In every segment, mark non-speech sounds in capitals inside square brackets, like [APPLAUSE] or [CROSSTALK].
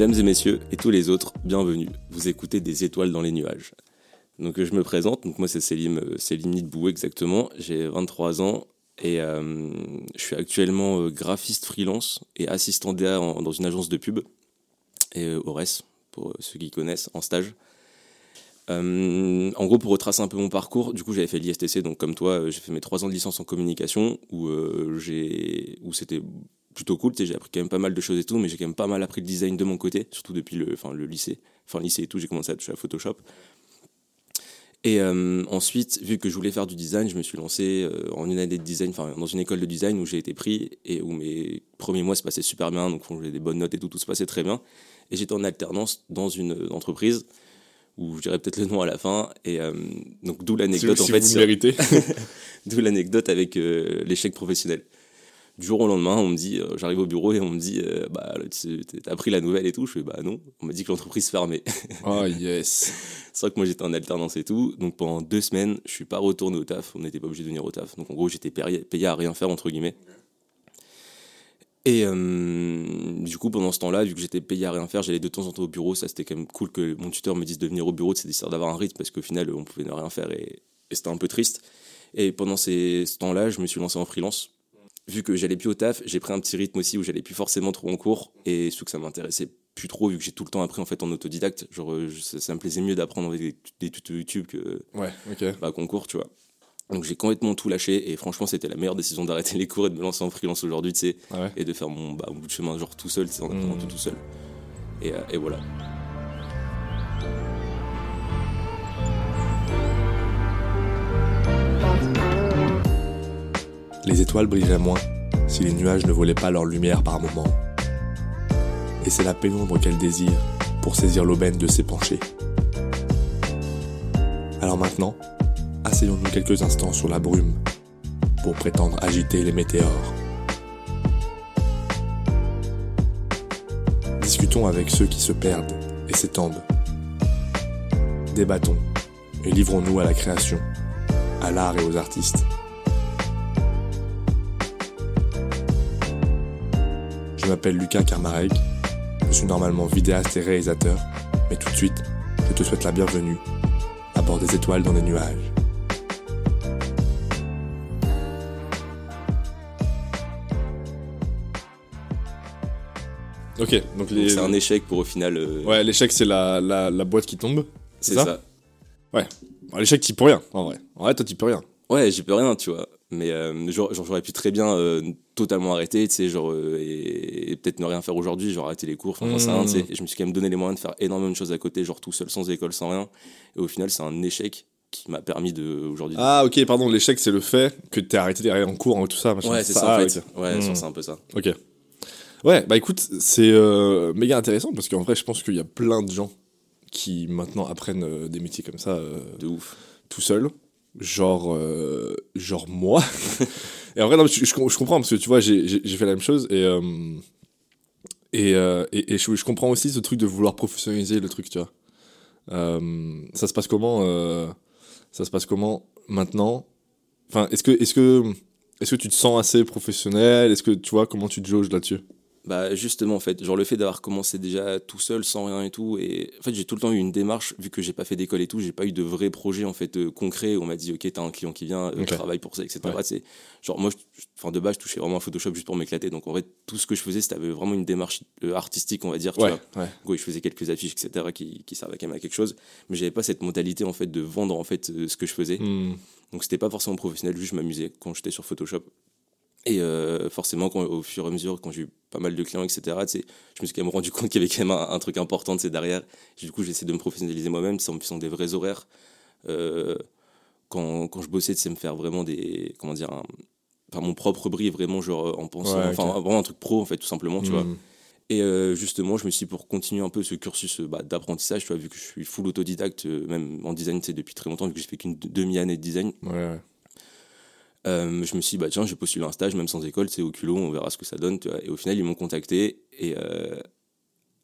Mesdames et messieurs, et tous les autres, bienvenue. Vous écoutez des étoiles dans les nuages. Donc je me présente, donc moi c'est Célim, euh, Célim Nidbou exactement, j'ai 23 ans et euh, je suis actuellement euh, graphiste freelance et assistant DA dans une agence de pub, et euh, Ores, pour ceux qui connaissent, en stage. en gros, pour retracer un peu mon parcours, du coup j'avais fait l'ISTC, donc comme toi, j'ai fait mes 3 ans de licence en communication, où, où c'était plutôt cool, j'ai appris quand même pas mal de choses et tout, mais j'ai quand même pas mal appris le design de mon côté, surtout depuis le, enfin, le lycée, enfin lycée et tout, j'ai commencé à toucher à Photoshop. Et euh, ensuite, vu que je voulais faire du design, je me suis lancé euh, en une année de design, enfin dans une école de design où j'ai été pris et où mes premiers mois se passaient super bien, donc j'ai des bonnes notes et tout, tout se passait très bien. Et j'étais en alternance dans une entreprise où je dirais peut-être le nom à la fin. Et euh, donc d'où l'anecdote si, en fait. Vous [LAUGHS] d'où l'anecdote avec l'échec professionnel du jour au lendemain, on me dit, euh, j'arrive au bureau et on me dit, euh, bah, t'as appris la nouvelle et tout. Je fais, bah non. On m'a dit que l'entreprise fermait. [LAUGHS] Oh yes. c'est vrai que moi j'étais en alternance et tout. Donc pendant deux semaines, je suis pas retourné au taf. On n'était pas obligé de venir au taf. Donc en gros, j'étais payé à rien faire, entre guillemets. Et euh, du coup, pendant ce temps-là, vu que j'étais payé à rien faire, j'allais de temps en temps au bureau. Ça, c'était quand même cool que mon tuteur me dise de venir au bureau, c'est d'essayer d'avoir un rythme parce qu'au final, on pouvait ne rien faire et, et c'était un peu triste. Et pendant ces, ce temps-là, je me suis lancé en freelance vu que j'allais plus au taf, j'ai pris un petit rythme aussi où j'allais plus forcément trop en cours et ce que ça m'intéressait plus trop vu que j'ai tout le temps appris en fait en autodidacte. Genre, euh, ça, me plaisait mieux d'apprendre avec des, tutos YouTube que ouais, ok. bah, concours, tu vois. Donc j'ai complètement tout lâché et franchement c'était la meilleure décision d'arrêter [LAUGHS] les cours et de me lancer en freelance aujourd'hui, tu sais, ah et de faire mon, bah, bout de chemin genre tout seul, en apprenant mmh. tout, tout seul. Et, euh, et voilà. Les étoiles brilleraient moins si les nuages ne volaient pas leur lumière par moments. Et c'est la pénombre qu'elle désire pour saisir l'aubaine de ses penchés. Alors maintenant, asseyons-nous quelques instants sur la brume pour prétendre agiter les météores. Discutons avec ceux qui se perdent et s'étendent. Débattons et livrons-nous à la création, à l'art et aux artistes. M'appelle Lucas Karmarek, je suis normalement vidéaste et réalisateur, mais tout de suite, je te souhaite la bienvenue à bord des étoiles dans les nuages. Ok, donc les... c'est un échec pour au final. Euh, ouais, l'échec c'est la, la, boîte qui tombe. C'est ça, Ouais. L'échec, t'y peux rien, en vrai. En vrai, toi, t'y peux rien. Ouais, j'y peux rien, tu vois. Mais euh, genre, j'aurais pu très bien euh, totalement arrêter, tu sais, genre, euh, et, peut-être ne rien faire aujourd'hui, genre arrêter les cours, enfin, mmh. Et je me suis quand même donné les moyens de faire énormément de choses à côté, genre tout seul, sans école, sans rien. Et au final, c'est un échec qui m'a permis de aujourd'hui. Ah, ok, pardon, l'échec, c'est le fait que tu arrêté derrière en cours, et tout ça. Ouais, c'est ça, en fait. Ouais, mmh. c'est un peu ça. Ok. Ouais, bah écoute, c'est méga intéressant parce qu'en vrai, je pense qu'il y a plein de gens qui maintenant apprennent des métiers comme ça. de ouf. Tout seul genre euh, genre moi. [LAUGHS] Et en vrai non, je, je, comprends parce que tu vois j'ai fait la même chose et euh, euh, et, et je, comprends aussi ce truc de vouloir professionnaliser le truc tu vois. Ça se passe comment ça se passe comment maintenant? Enfin est-ce que est-ce que est-ce que tu te sens assez professionnel? Est-ce que tu vois comment tu te jauges là-dessus? Bah justement en fait, genre le fait d'avoir commencé déjà tout seul sans rien et tout et en fait j'ai tout le temps eu une démarche vu que j'ai pas fait d'école et tout, j'ai pas eu de vrai projet en fait euh, concret où on m'a dit OK, t'as un client qui vient, euh, travaille pour ça etc. C'est genre moi enfin de base je touchais vraiment à Photoshop juste pour m'éclater donc en fait tout ce que je faisais c'était vraiment une démarche euh, artistique on va dire tu vois. Ouais. je faisais quelques affiches etc qui, qui servaient quand même à quelque chose mais j'avais pas cette mentalité en fait de vendre en fait ce que je faisais. Hmm. Donc c'était pas forcément professionnel, juste je m'amusais quand j'étais sur Photoshop. Et euh, forcément, quand, au fur et à mesure, quand j'ai eu pas mal de clients, etc., je me suis quand même rendu [LAUGHS] compte qu'il y avait quand même un, truc important derrière. Du coup, j'ai essayé de me professionnaliser moi-même en me faisant des vrais horaires. Euh, quand, quand, je bossais, c'est me faire vraiment des. Comment dire enfin, Mon propre bris, vraiment, genre en pensant. enfin, vraiment un truc pro, en fait, tout simplement, tu vois. Hmm. Et euh, justement, je me suis dit, pour continuer un peu ce cursus bah, d'apprentissage, tu vois, vu que je suis full autodidacte, même en design, c'est depuis très longtemps, vu que j'ai fait qu'une demi-année de design. Ouais, euh, je me suis dit, bah tiens, j'ai postulé un stage, même sans école, c'est au culot, on verra ce que ça donne. Tu vois. Et au final, ils m'ont contacté. Et euh,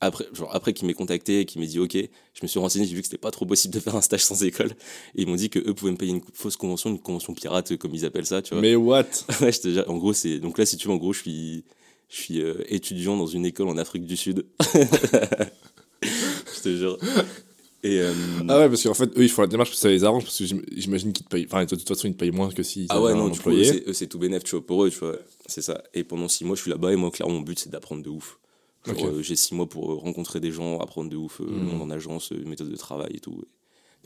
après, genre, après qu'ils m'aient contacté et qu'ils m'aient dit, OK, je me suis renseigné, j'ai vu que c'était pas trop possible de faire un stage sans école. Et ils m'ont dit que eux pouvaient me payer une fausse convention, une convention pirate, comme ils appellent ça. Tu vois. Mais what? [LAUGHS] Ouais, en gros, c'est. Donc là, si tu veux, en gros, je suis Je suis euh, étudiant dans une école en Afrique du Sud. [LAUGHS] je te jure. Et euh, Ah ouais, parce qu'en fait, eux, ils font la démarche parce que ça les arrange, parce que j'imagine qu'ils te payent. Enfin, de toute façon, ils te payent moins que si. Ah ouais, non, du coup, c'est tout bénéf, tu vois, pour eux, tu vois. C'est ça. Et pendant six mois, je suis là-bas, et moi, clairement, mon but, c'est d'apprendre de ouf. Euh, j'ai six mois pour rencontrer des gens, apprendre de ouf, le hmm. monde en agence, méthode de travail et tout.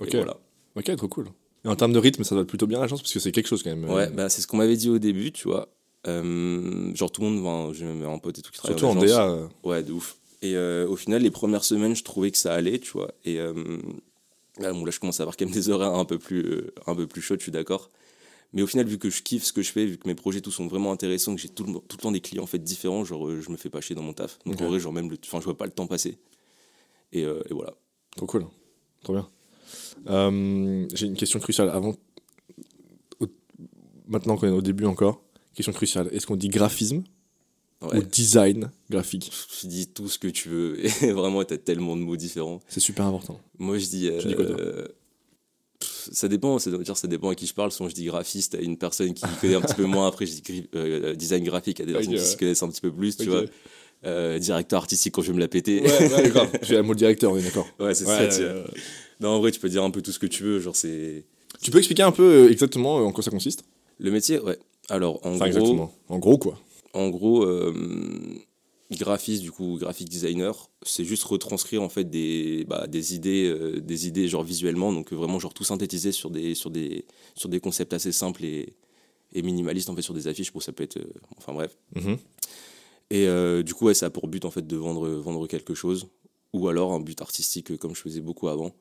ok. voilà. Ok, trop cool. Et en termes de rythme, ça va plutôt bien l'agence parce que c'est quelque chose quand même. Ouais, bah, c'est ce qu'on m'avait dit au début, tu vois. Euh, genre tout le monde, j'ai même un pote et tout qui travaille Surtout en, DA. Euh. Ouais, de ouf. Et euh, au final, les premières semaines, je trouvais que ça allait, tu vois. Et là, bon, là, je commence à avoir quand même des horaires un peu plus, un peu plus chauds, je suis d'accord. Mais au final, vu que je kiffe ce que je fais, vu que mes projets tous sont vraiment intéressants, que j'ai tout, tout, le temps des clients en fait différents, genre je me fais pas chier dans mon taf. Donc en vrai, genre même, enfin, je vois pas le temps passer. Et, et voilà. Trop cool, trop bien. j'ai une question cruciale avant. Maintenant qu'on est au début encore, Question cruciale. Est-ce qu'on dit graphisme? Ou design graphique Je dis tout ce que tu veux. [LAUGHS] Et vraiment, tu as tellement de mots différents. C'est super important. Moi, je dis. Euh, ça dépend, ça, dire, ça dépend à qui je parle. Soit je dis graphiste à une personne qui connaît un petit peu moins, après je dis euh, design graphique à des personnes qui se connaissent un petit peu plus, tu vois. Euh, directeur artistique quand je vais me la péter. Ouais, ouais. J'ai un mot directeur, oui, d'accord. Ouais, c'est ça. Tu non, en vrai, tu peux dire un peu tout ce que tu veux. Genre, c'est. Tu peux expliquer un peu exactement en quoi ça consiste? Le métier, ouais. Alors, en gros. Exactement. En gros, quoi. En gros, euh, graphiste, du coup, graphic designer, c'est juste retranscrire en fait des, bah, des idées, euh, des idées genre visuellement, donc vraiment genre tout synthétiser sur des, sur des, sur des concepts assez simples et, et minimalistes en fait sur des affiches. Pour ça peut être, euh, enfin bref. Mm-hmm. Et du coup, ouais, ça a pour but en fait de vendre, vendre quelque chose, ou alors un but artistique comme je faisais beaucoup avant.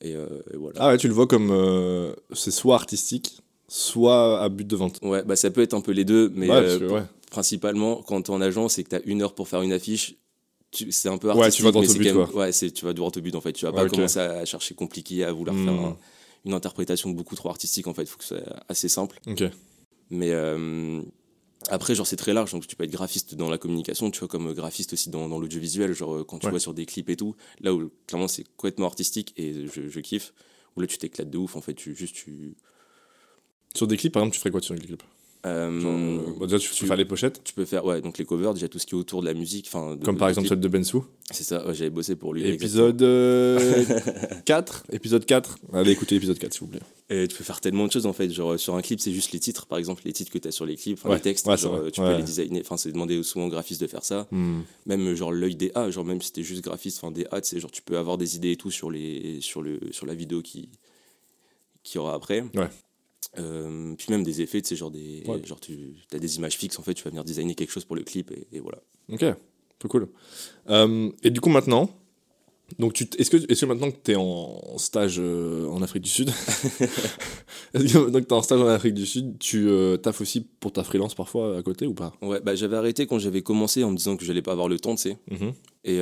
Et, et voilà. Ah ouais, tu le vois comme c'est soit artistique, soit à but de vente. Ouais, bah ça peut être un peu les deux, mais euh, principalement quand tu es en agence c'est que tu as une heure pour faire une affiche, c'est un peu artistique, ouais, tu vas droit au but, même, ouais, tu vas droit au but en fait. Tu vas pas commencer à chercher compliqué, à vouloir faire hmm. une interprétation beaucoup trop artistique en fait. Il faut que ce soit assez simple. Mais euh, après, genre, c'est très large. Donc, tu peux être graphiste dans la communication, tu vois, comme graphiste aussi dans, dans l'audiovisuel. Genre, quand tu vois sur des clips et tout, là où clairement c'est complètement artistique et je, je kiffe. Où là, tu t'éclates de ouf en fait. Tu, juste, tu sur des clips, par exemple, tu ferais quoi sur des clips euh, euh bah, déjà, tu, tu, fais les pochettes Tu peux faire, ouais, donc les covers, déjà tout ce qui est autour de la musique. Comme par exemple celle de Bensou C'est ça, j'avais bossé pour lui. Épisode 4 euh, [LAUGHS] Épisode 4 Allez écoutez l'épisode 4 s'il vous plaît. Et tu peux faire tellement de choses en fait. Genre sur un clip, c'est juste les titres, par exemple, les titres que tu as sur les clips, les textes. genre, tu peux les designer. Enfin, c'est demander souvent aux graphistes de faire ça. Hmm. Même genre l'œil des A, genre même si t'es juste graphiste, enfin des A, tu sais, genre tu peux avoir des idées et tout sur, les, sur, le, sur la vidéo qui, qui aura après. Ouais. Euh, puis même des effets, tu sais, genre, des, genre tu as des images fixes, en fait, tu vas venir designer quelque chose pour le clip, et, voilà. Ok, trop cool. Euh, et du coup, maintenant, donc est-ce que, est que maintenant que tu es en stage euh, en Afrique du Sud, [LAUGHS] est-ce que maintenant que tu es en stage en Afrique du Sud, tu taffes aussi pour ta freelance parfois à côté ou pas? Ouais, bah, j'avais arrêté quand j'avais commencé en me disant que j'allais pas avoir le temps, tu sais. Mm-hmm. Et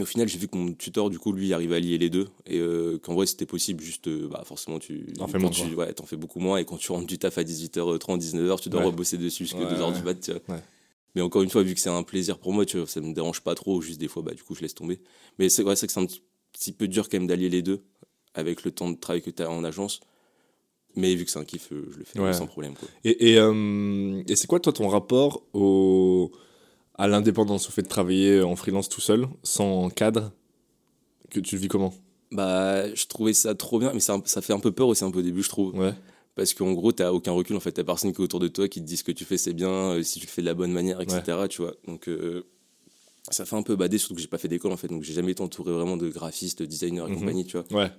au final, j'ai vu que mon tuteur, du coup, lui, arrivait à lier les deux. Et euh, qu'en vrai, c'était possible, juste, euh, bah, forcément, tu. T'en fais moins. Tu, ouais, t'en fais beaucoup moins. Et quand tu rentres du taf à 18h30, 19h, tu dois rebosser dessus jusqu'à 2h du mat, Mais encore une fois, vu que c'est un plaisir pour moi, tu vois, ça me dérange pas trop. Juste des fois, bah, du coup, je laisse tomber. Mais c'est vrai, que c'est un petit, peu dur quand même d'allier les deux avec le temps de travail que tu as en agence. Mais vu que c'est un kiff, euh, je le fais sans problème. Quoi. Et, et, et c'est quoi, toi, ton rapport au à l'indépendance, au fait de travailler en freelance tout seul, sans cadre que Tu le vis comment? Bah, je trouvais ça trop bien, mais ça, ça fait un peu peur aussi un peu au début, je trouve. Ouais. Parce qu'en gros, t'as aucun recul, en fait. T'as personne qui est autour de toi qui te dit ce que tu fais, c'est bien, euh, si tu le fais de la bonne manière, etc. Tu vois. Donc, euh, ça fait un peu bader, surtout que j'ai pas fait d'école, en fait. Donc, j'ai jamais été entouré vraiment de graphistes, de designers et mhm. compagnie, tu vois. Ouais.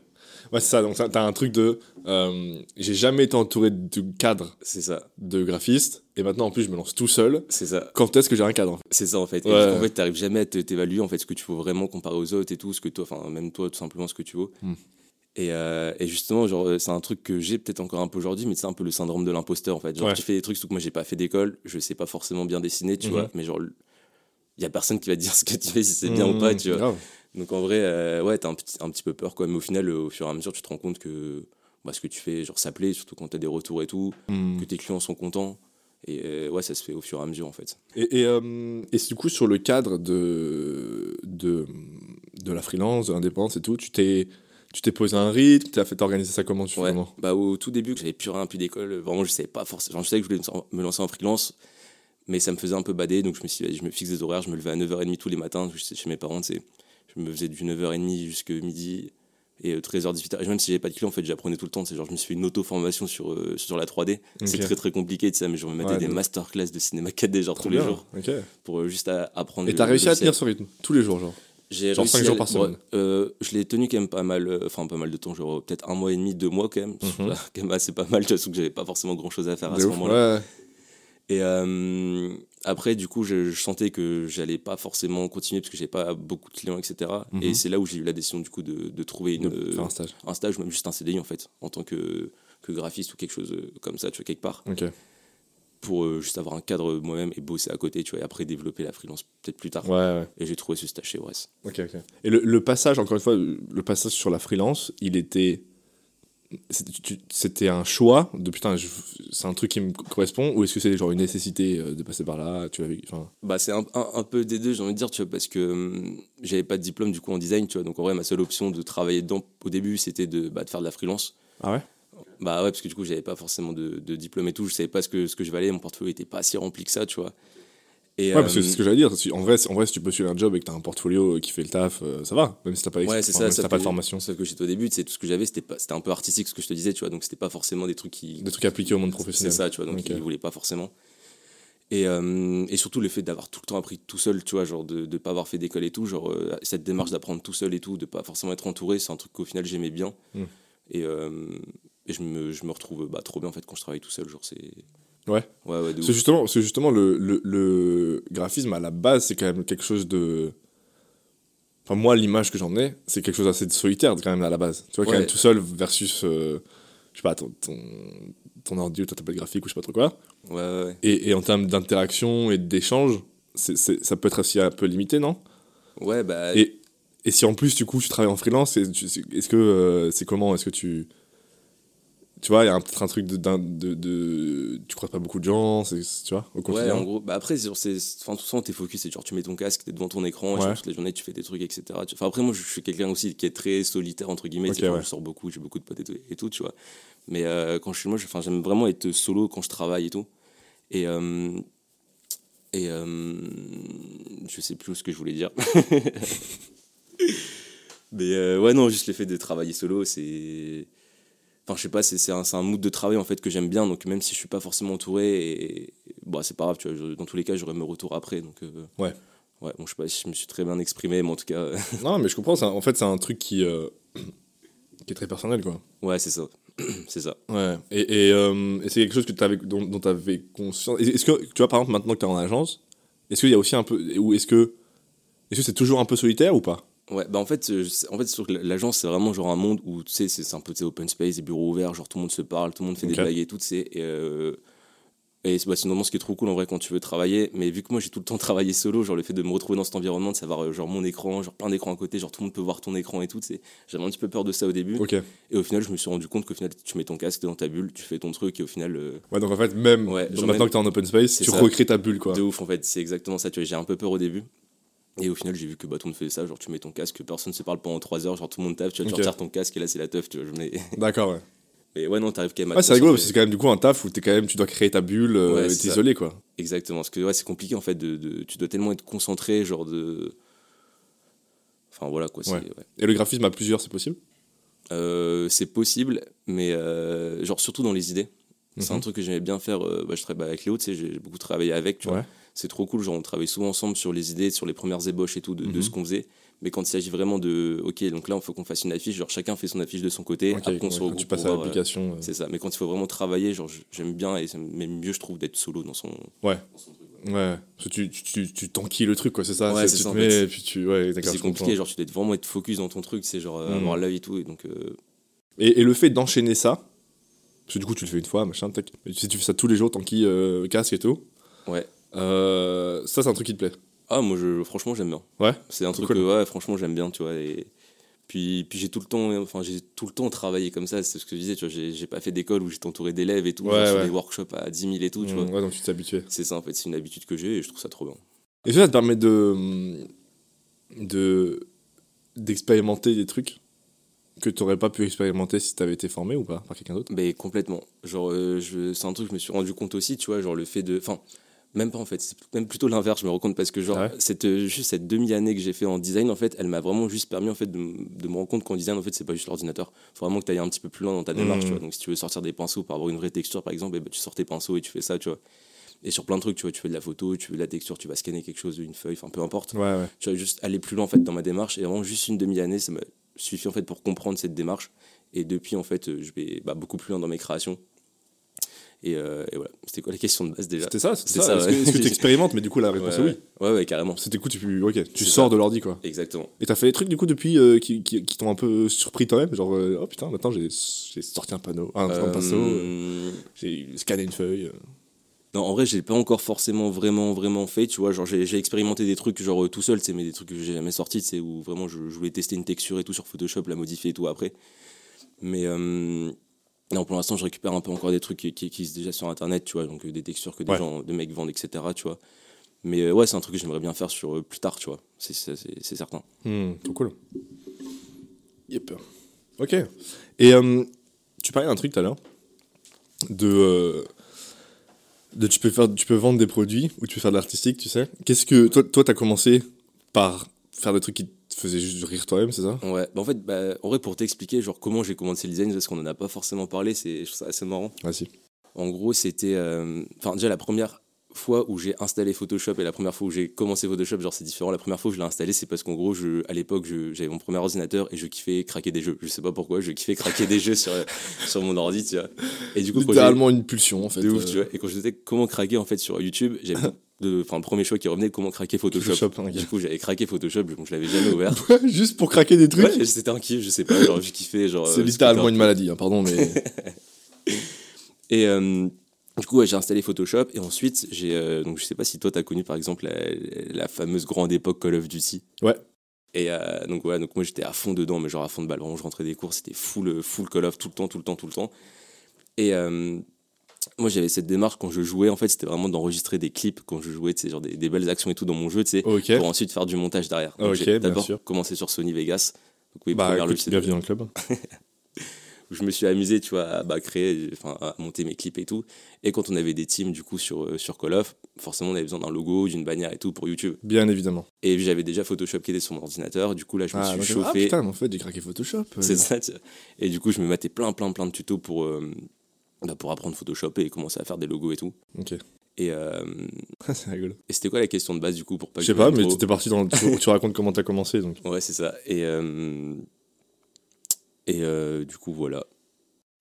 Ouais, c'est ça. Donc, t'as un truc de. Euh, j'ai jamais été entouré de cadre. C'est ça. De graphiste. Et maintenant, en plus, je me lance tout seul. C'est ça. Quand est-ce que j'ai un cadre? C'est ça, en fait. en fait, t'arrives jamais à t'évaluer, en fait, ce que tu veux vraiment comparer aux autres et tout, ce que toi, enfin, même toi, tout simplement, ce que tu veux. Hmm. Et, euh, et, justement, genre, c'est un truc que j'ai peut-être encore un peu aujourd'hui, mais c'est un peu le syndrome de l'imposteur, en fait. Genre, tu fais des trucs, surtout que moi, j'ai pas fait d'école, je sais pas forcément bien dessiner, tu mhm. vois, mais genre, il y a personne qui va te [LAUGHS] dire ce que tu fais, si c'est bien ou pas, hmm. tu vois. Donc en vrai, euh, ouais, t'as un petit, un petit peu peur, quoi. Mais au final, au fur et à mesure, tu te rends compte que bah, ce que tu fais, genre, ça plaît, surtout quand t'as des retours et tout, hmm. que tes clients sont contents. Et euh, ouais, ça se fait au fur et à mesure, en fait. Et, et, euh, et du coup, sur le cadre de, de, de la freelance, de l'indépendance et tout, tu t'es. Tu t'es posé un rythme, tu as fait organiser ça comment tu ouais. Bah au tout début, j'avais plus rien, plus d'école, vraiment je savais pas forcément, je savais que je voulais me lancer en freelance, Mais ça me faisait un peu bader, donc je me suis dit, je me fixe des horaires, je me levais à 9h30 tous les matins, je chez mes parents, je me faisais du 9h30 jusqu'à midi et 13h, euh, 18h. Et même si j'avais pas de clients, en fait, j'apprenais tout le temps. C'est genre, je me suis fait une auto-formation sur, euh, sur la 3D. C'est très très compliqué, tu sais, mais je me mettais des masterclass de cinéma 4D, genre tous les jours. Pour juste apprendre. Et t'as réussi à tenir ce rythme tous les jours, genre? J'ai genre 5 jours par semaine. Euh, je l'ai tenu quand même pas mal, euh, enfin pas mal de temps, genre peut-être un mois et demi, deux mois quand même. [LAUGHS] Quand même assez pas mal, tu vois, que j'avais pas forcément grand chose à faire à ce moment-là. Et euh, après, du coup, je, sentais que j'allais pas forcément continuer parce que j'avais pas beaucoup de clients, etc. Et mhm. c'est là où j'ai eu la décision du coup de, de trouver une, un stage. Un stage ou même juste un CDI en fait, en tant que, que graphiste ou quelque chose comme ça, tu vois, quelque part. Pour euh, juste avoir un cadre moi-même et bosser à côté, tu vois, et après développer la freelance peut-être plus tard. Ouais, Et j'ai trouvé ce stage chez Ores. Ok, ok. Et le, le, passage, encore une fois, le passage sur la freelance, il était. C'était un choix de putain, c'est un truc qui me correspond, ou est-ce que c'est genre une nécessité euh, de passer par là tu vois, Bah, c'est un, un, peu des deux, j'ai envie de dire, tu vois, parce que hum, j'avais pas de diplôme du coup en design, tu vois, donc en vrai, ma seule option de travailler dedans au début, c'était de, bah, de faire de la freelance. Ah ouais? Bah ouais, parce que du coup, j'avais pas forcément de, de, diplôme et tout, je savais pas ce que, ce que je valais, mon portfolio était pas si rempli que ça, tu vois. Et, ouais, parce que c'est ce que j'allais dire. En vrai, en vrai, si tu peux suivre un job et que tu as un portfolio qui fait le taf, euh, ça va, même si t'as pas, ouais, c'est ça, si pas de formation. Sauf que j'étais au début, c'est tout ce que j'avais, c'était un peu artistique ce que je te disais, tu vois, donc c'était pas forcément des trucs qui. Des trucs appliqués au monde professionnel. C'est ça, tu vois, donc okay. ils voulaient pas forcément. Et, euh, et, surtout le fait d'avoir tout le temps appris tout seul, tu vois, genre de ne pas avoir fait d'école et tout, genre euh, cette démarche d'apprendre tout seul et tout, de pas forcément être entouré, c'est un truc qu'au final j'aimais bien. Hmm. Et, et je me, je me retrouve bah, trop bien en fait quand je travaille tout seul. Genre, c'est... Ouais. ouais, ouais c'est justement, c'est justement le, le, le, graphisme à la base, c'est quand même quelque chose de. Enfin, moi, l'image que j'en ai, c'est quelque chose d'assez solitaire quand même à la base. Tu vois, quand même tout seul versus. Euh, je sais pas, ton, ton, ton ordi ou ta tablette graphique ou je sais pas trop quoi. Ouais, ouais. Et, et en termes d'interaction et d'échange, c'est, ça peut être aussi un peu limité, non? Ouais, bah. Et, et si en plus, du coup, tu travailles en freelance, est-ce que. Euh, c'est comment? Est-ce que tu tu vois, il y a peut-être un truc de, de, de, Tu croises pas beaucoup de gens, tu vois, au quotidien. Ouais, en gros, bah après, c'est, enfin, tout ça, t'es focus, c'est genre, tu mets ton casque, t'es devant ton écran, et toute la journée, tu fais des trucs, etc. Enfin, après, moi, je suis quelqu'un aussi qui est très solitaire, entre guillemets, je sors beaucoup, j'ai beaucoup de potes et tout, tu vois. Mais euh, quand je suis moi, j'aime vraiment être solo quand je travaille et tout. Et. Euh, et euh, je sais plus ce que je voulais dire. [LAUGHS] Mais ouais, non, juste le fait de travailler solo, c'est Enfin, je sais pas, c'est un, un mood de travail en fait que j'aime bien. Donc, même si je suis pas forcément entouré, et, bah, c'est pas grave, tu vois, dans tous les cas, j'aurai mes retours après. Donc, euh, ouais. Ouais, bon, je sais pas si je me suis très bien exprimé, mais en tout cas. non, mais je comprends. En fait, c'est un truc qui, euh, [COUGHS] qui est très personnel, quoi. Ouais, c'est ça. [COUGHS] c'est ça. Ouais. Et, et, euh, et c'est quelque chose que avais, dont tu avais conscience. Est-ce que, tu vois, par exemple, maintenant que tu es en agence, est-ce qu'il y a aussi un peu. Ou est-ce que. Est-ce que c'est toujours un peu solitaire ou pas? Ouais, bah en fait, euh, en fait l'agence, c'est vraiment genre un monde où, tu sais, c'est un peu open space, des bureaux ouverts, genre tout le monde se parle, tout le monde fait des blagues et tout, sais. Et, euh, et bah, c'est normalement ce qui est trop cool en vrai quand tu veux travailler. Mais vu que moi j'ai tout le temps [LAUGHS] travaillé solo, genre le fait de me retrouver dans cet environnement, de savoir euh, genre mon écran, genre plein d'écrans à côté, genre tout le monde peut voir ton écran et tout, j'avais un petit peu peur de ça au début. Et au final, je me suis rendu compte qu'au final, tu mets ton casque dans ta bulle, tu fais ton truc et au final. Ouais, donc en fait, même ouais, maintenant que t'es en open space, tu recrées ta bulle quoi. De ouf en fait, c'est exactement ça. Tu vois, j'ai un peu peur au début. Et au final, j'ai vu que bah, tout le monde faisait ça. Genre, tu mets ton casque, personne ne se parle pendant 3 heures, genre tout le monde tape, tu, vois, tu retires ton casque et là, c'est la teuf, tu vois. Je mets... [LAUGHS] D'accord, ouais. Mais ouais, non, t'arrives quand même à. Ouais, c'est rigolo parce que c'est quand même du coup un taf où es quand même, tu dois créer ta bulle euh, et t'isoler, quoi. Exactement. Parce que ouais, c'est compliqué en fait. De, de, tu dois tellement être concentré, genre de. Enfin voilà quoi. Ouais. Et le graphisme à plusieurs, c'est possible? Euh, C'est possible, mais euh, genre surtout dans les idées. C'est un mhm. truc que j'aimais bien faire. Euh, bah, je travaille avec Léo, tu sais, j'ai beaucoup travaillé avec, tu vois c'est trop cool. Genre, on travaille souvent ensemble sur les idées, sur les premières ébauches et tout de, mhm. ce qu'on faisait. Mais quand il s'agit vraiment de, ok, donc là, il faut qu'on fasse une affiche, genre chacun fait son affiche de son côté. après, on se tu passes à l'application. Euh, c'est ça. Mais quand il faut vraiment travailler, genre, j'aime bien et même mieux, je trouve, d'être solo dans son. Ouais. Ouais, tu, tu, tu, t'enquilles le truc, quoi, c'est ça Ouais, c'est ça. et puis tu. Ouais, c'est compliqué, genre, tu dois vraiment être focus dans ton truc, c'est genre mhm. avoir l'œil et tout. Et, donc, euh, et, et, le fait d'enchaîner ça, parce que du coup, tu le fais une fois, machin, tac. Si tu fais ça tous les jours, t'enquilles euh, casque et tout. Ouais. Euh, ça, c'est un truc qui te plaît? Ah, moi, je, franchement, j'aime bien. Ouais? C'est un truc que, ouais, franchement, j'aime bien, tu vois. Et puis, puis j'ai tout le temps, enfin, j'ai tout le temps travaillé comme ça. C'est ce que je disais, tu vois. J'ai pas fait d'école où j'étais entouré d'élèves et tout, ouais, sur des workshops à 10 000 et tout, tu mmh, vois. Ouais, donc tu t'es habitué. C'est ça, en fait, c'est une habitude que j'ai et je trouve ça trop bien. Et ça, ça te permet de. de d'expérimenter des trucs que tu n'aurais pas pu expérimenter si tu avais été formé ou pas par quelqu'un d'autre? Mais complètement. Genre, euh, c'est un truc que je me suis rendu compte aussi, tu vois, genre le fait de. Enfin, Même pas en fait, c'est même plutôt l'inverse, je me rends compte parce que genre, cette, euh, juste cette demi-année que j'ai fait en design, en fait, elle m'a vraiment juste permis en fait de, de me rendre compte qu'en design, en fait, c'est pas juste l'ordinateur. Faut vraiment que tu ailles un petit peu plus loin dans ta démarche, tu mmh. vois. Donc si tu veux sortir des pinceaux pour avoir une vraie texture, par exemple, eh ben, tu sors tes pinceaux et tu fais ça, tu vois. Et sur plein de trucs, tu vois, tu fais de la photo, tu veux de la texture, tu vas scanner quelque chose, une feuille, enfin peu importe. Ouais, ouais. Tu vas juste aller plus loin en fait dans ma démarche et vraiment juste une demi-année, ça m'a suffi en fait pour comprendre cette démarche. Et depuis, en fait, je vais bah, beaucoup plus loin dans mes créations. Euh, et, voilà, c'était quoi la question de base déjà C'était ça, c'était ça. Est-ce que, tu expérimentes Mais du coup, la [LAUGHS] réponse est oui. Ouais, ouais, carrément. C'était coup, tu, ok, tu sors de l'ordi quoi. Exactement. Et t'as fait des trucs du coup depuis euh, qui, qui, t'ont un peu surpris toi-même Genre, euh, oh putain, maintenant j'ai sorti un panneau, un, un pinceau, j'ai scanné une feuille. Non, en vrai, j'ai pas encore forcément vraiment vraiment fait, tu vois, genre j'ai expérimenté des trucs genre tout seul, c'est mais des trucs que j'ai jamais sortis, c'est où vraiment je, voulais tester une texture et tout sur Photoshop, la modifier et tout après. Mais non, pour l'instant, je récupère un peu encore des trucs qui, qui, existent déjà sur Internet, tu vois, donc euh, des textures que des gens, des mecs vendent, etc., tu vois. Mais euh, ouais, c'est un truc que j'aimerais bien faire sur euh, plus tard, tu vois, c'est certain. Hmm, trop cool. Yep. Ok. Et tu parlais d'un truc tout à l'heure, de, de tu, peux faire, tu peux vendre des produits ou tu peux faire de l'artistique, tu sais. Qu'est-ce que. Toi, tu as commencé par faire des trucs qui faisais juste rire toi-même, c'est ça? Ouais, bah en fait, bah, en vrai, pour t'expliquer genre comment j'ai commencé le design, parce qu'on en a pas forcément parlé, c'est assez marrant. Ah si. En gros, c'était. Euh, enfin, déjà, la première fois où j'ai installé Photoshop et la première fois où j'ai commencé Photoshop, genre c'est différent. La première fois où je l'ai installé, c'est parce qu'en gros, je, à l'époque, j'avais mon premier ordinateur et je kiffais craquer des jeux. Je sais pas pourquoi, je kiffais craquer des jeux sur, [LAUGHS] sur mon ordi, tu vois. Et du coup, littéralement une pulsion en fait. De ouf, tu vois. Et quand je disais comment craquer en fait sur YouTube, j'avais [LAUGHS] enfin le premier choix qui revenait comment craquer Photoshop, hein, du coup j'avais craqué Photoshop donc je l'avais jamais ouvert [LAUGHS] juste pour craquer des trucs ouais, c'était un kiff je sais pas genre je kiffais genre c'est euh, littéralement une maladie hein, pardon mais et euh, du coup j'ai installé Photoshop et ensuite j'ai euh, donc je sais pas si toi t'as connu par exemple la, fameuse grande époque Call of Duty. Ouais. Et donc ouais donc moi j'étais à fond dedans mais genre à fond de ballon je rentrais des cours c'était full full Call of tout le temps tout le temps tout le temps. Et moi j'avais cette démarche quand je jouais en fait c'était vraiment d'enregistrer des clips quand je jouais genre des, belles actions et tout dans mon jeu tu sais pour ensuite faire du montage derrière. Donc j'ai d'abord commencé sur Sony Vegas. Donc oui bah, écoute, bienvenue dans le club [LAUGHS] je me suis amusé tu vois à bah, créer enfin à monter mes clips et tout et quand on avait des teams du coup sur euh, sur Call of forcément on avait besoin d'un logo d'une bannière et tout pour YouTube bien évidemment et j'avais déjà Photoshop qui était sur mon ordinateur du coup là je me ah, suis chauffé ah putain en fait j'ai craqué Photoshop c'est ça et du coup je me mettais plein plein plein de tutos pour euh, bah, pour apprendre Photoshop et commencer à faire des logos et tout. Ok. Et, euh, [LAUGHS] c'est rigolo. Et c'était quoi la question de base du coup pour pas Je sais pas, mais tu étais parti dans. tu, tu racontes comment t'as commencé donc. Ouais, c'est ça. Et, euh, et euh, du coup, voilà.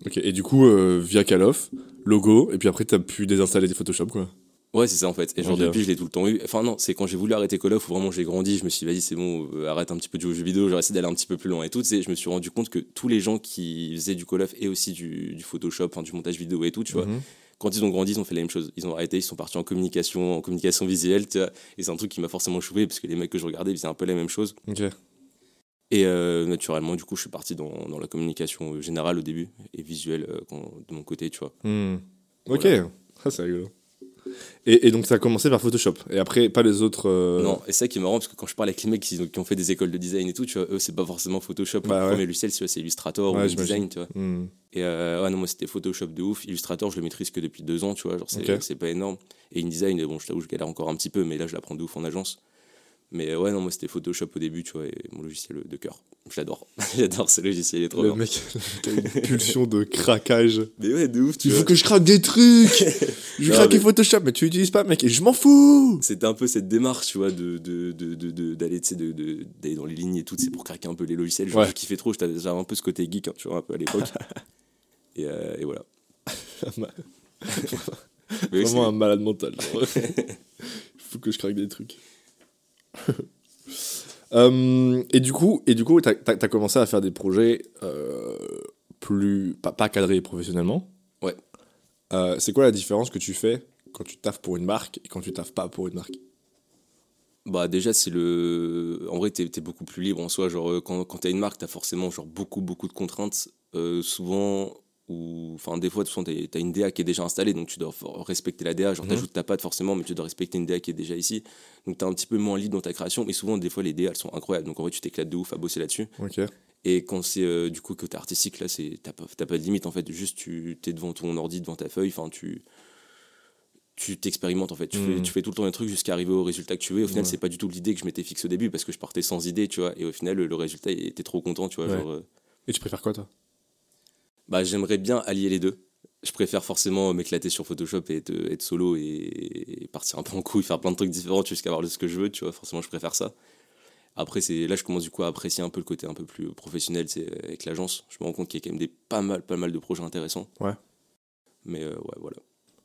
Ok, et du coup, via Call of, logo, et puis après t'as pu désinstaller des Photoshop quoi. Ouais, c'est ça en fait. Et genre, depuis, je l'ai tout le temps eu. Enfin, non, c'est quand j'ai voulu arrêter Call of où vraiment j'ai grandi. Je me suis dit, vas-y, c'est bon, euh, arrête un petit peu de jouer aux jeux vidéo. J'ai essayé d'aller un petit peu plus loin et tout. Et je me suis rendu compte que tous les gens qui faisaient du Call of et aussi du, du Photoshop, enfin, du montage vidéo et tout, tu vois, mhm. quand ils ont grandi, ils ont fait la même chose. Ils ont arrêté, ils sont partis en communication, en communication visuelle, tu vois. Et c'est un truc qui m'a forcément choué parce que les mecs que je regardais faisaient un peu la même chose. Ok. Et euh, naturellement, du coup, je suis parti dans, dans, la communication générale au début et visuelle euh, de mon côté, tu vois. Hmm. Ok, ça c'est rigolo. Et, donc ça a commencé par Photoshop. Et après, pas les autres. Euh, non, et ça qui est marrant, parce que quand je parle avec les mecs qui, ont fait des écoles de design et tout, tu vois, eux, c'est pas forcément Photoshop. Bah, le premier logiciel, c'est Illustrator ou design, tu vois. Hmm. Et ouais, non, moi c'était Photoshop de ouf. Illustrator, je le maîtrise que depuis deux ans, tu vois, genre c'est pas énorme. Et InDesign, bon, je t'avoue, je galère encore un petit peu, mais là, je l'apprends de ouf en agence. Mais ouais, non, moi c'était Photoshop au début, tu vois, et mon logiciel de cœur. J'adore. [LAUGHS] J'adore ce logiciel, il est trop Le mec, [LAUGHS] a une pulsion de craquage. Mais ouais, de ouf, tu Il faut que je craque des trucs [LAUGHS] Je vais craquer Photoshop, mais tu l'utilises pas, mec, et je m'en fous C'était un peu cette démarche, tu vois, de, de, de, de, d'aller, de, de, d'aller dans les lignes et tout, c'est pour craquer un peu les logiciels. Je, kiffais trop, j'avais un peu ce côté geek, hein, tu vois, un peu à l'époque. et, euh, et voilà. Vraiment un malade mental. Il faut que je craque des trucs. [LAUGHS] Euh, et du coup, et du coup, t'as as, commencé à faire des projets euh, plus pas, pas, cadrés professionnellement. Ouais. Euh, c'est quoi la différence que tu fais quand tu taffes pour une marque et quand tu taffes pas pour une marque? Bah déjà c'est le, en vrai t'es es beaucoup plus libre en soi. Genre quand quand t'as une marque, t'as forcément genre beaucoup beaucoup de contraintes. souvent ou enfin des fois tu as une DA qui est déjà installée donc tu dois respecter la DA genre mmh. t'ajoutes ta patte forcément mais tu dois respecter une DA qui est déjà ici donc tu es un petit peu moins libre dans ta création mais souvent des fois les DA elles sont incroyables donc en vrai tu t'éclates de ouf à bosser là-dessus et quand c'est euh, du coup que t'es artistique là c'est t'as pas, pas de limite en fait juste tu es devant ton ordi devant ta feuille enfin tu tu t'expérimentes en fait. Tu, fais, tu fais tout le temps des trucs jusqu'à arriver au résultat que tu veux. Et au final, Ouais. c'est pas du tout l'idée que je m'étais fixé au début parce que je partais sans idée, tu vois. Et au final, le, résultat, était trop content, tu vois. Ouais. Genre, euh, Et tu préfères quoi, toi? Bah, j'aimerais bien allier les deux. Je préfère forcément m'éclater sur Photoshop et être, être solo et, et partir un peu en couille, faire plein de trucs différents jusqu'à avoir ce que je veux, tu vois. Forcément, je préfère ça. Après, c'est là, je commence du coup à apprécier un peu le côté un peu plus professionnel, c'est avec l'agence. Je me rends compte qu'il y a quand même des pas mal, pas mal de projets intéressants. Ouais. Mais euh, ouais, voilà.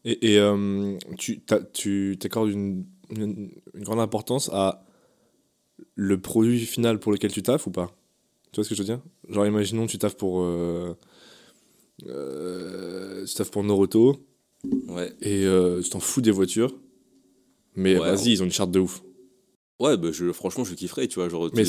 Et, et, euh, tu t'accordes une, une, une grande importance à le produit final pour lequel tu taffes ou pas? Tu vois ce que je veux dire? Genre, imaginons, tu taffes pour. Euh, euh, pour Noroto Ouais, et euh, tu t'en fous des voitures. Mais Ouais, vas-y, ils ont une charte de ouf. ouais bah, je, franchement, je kifferais, tu vois. Genre, Mais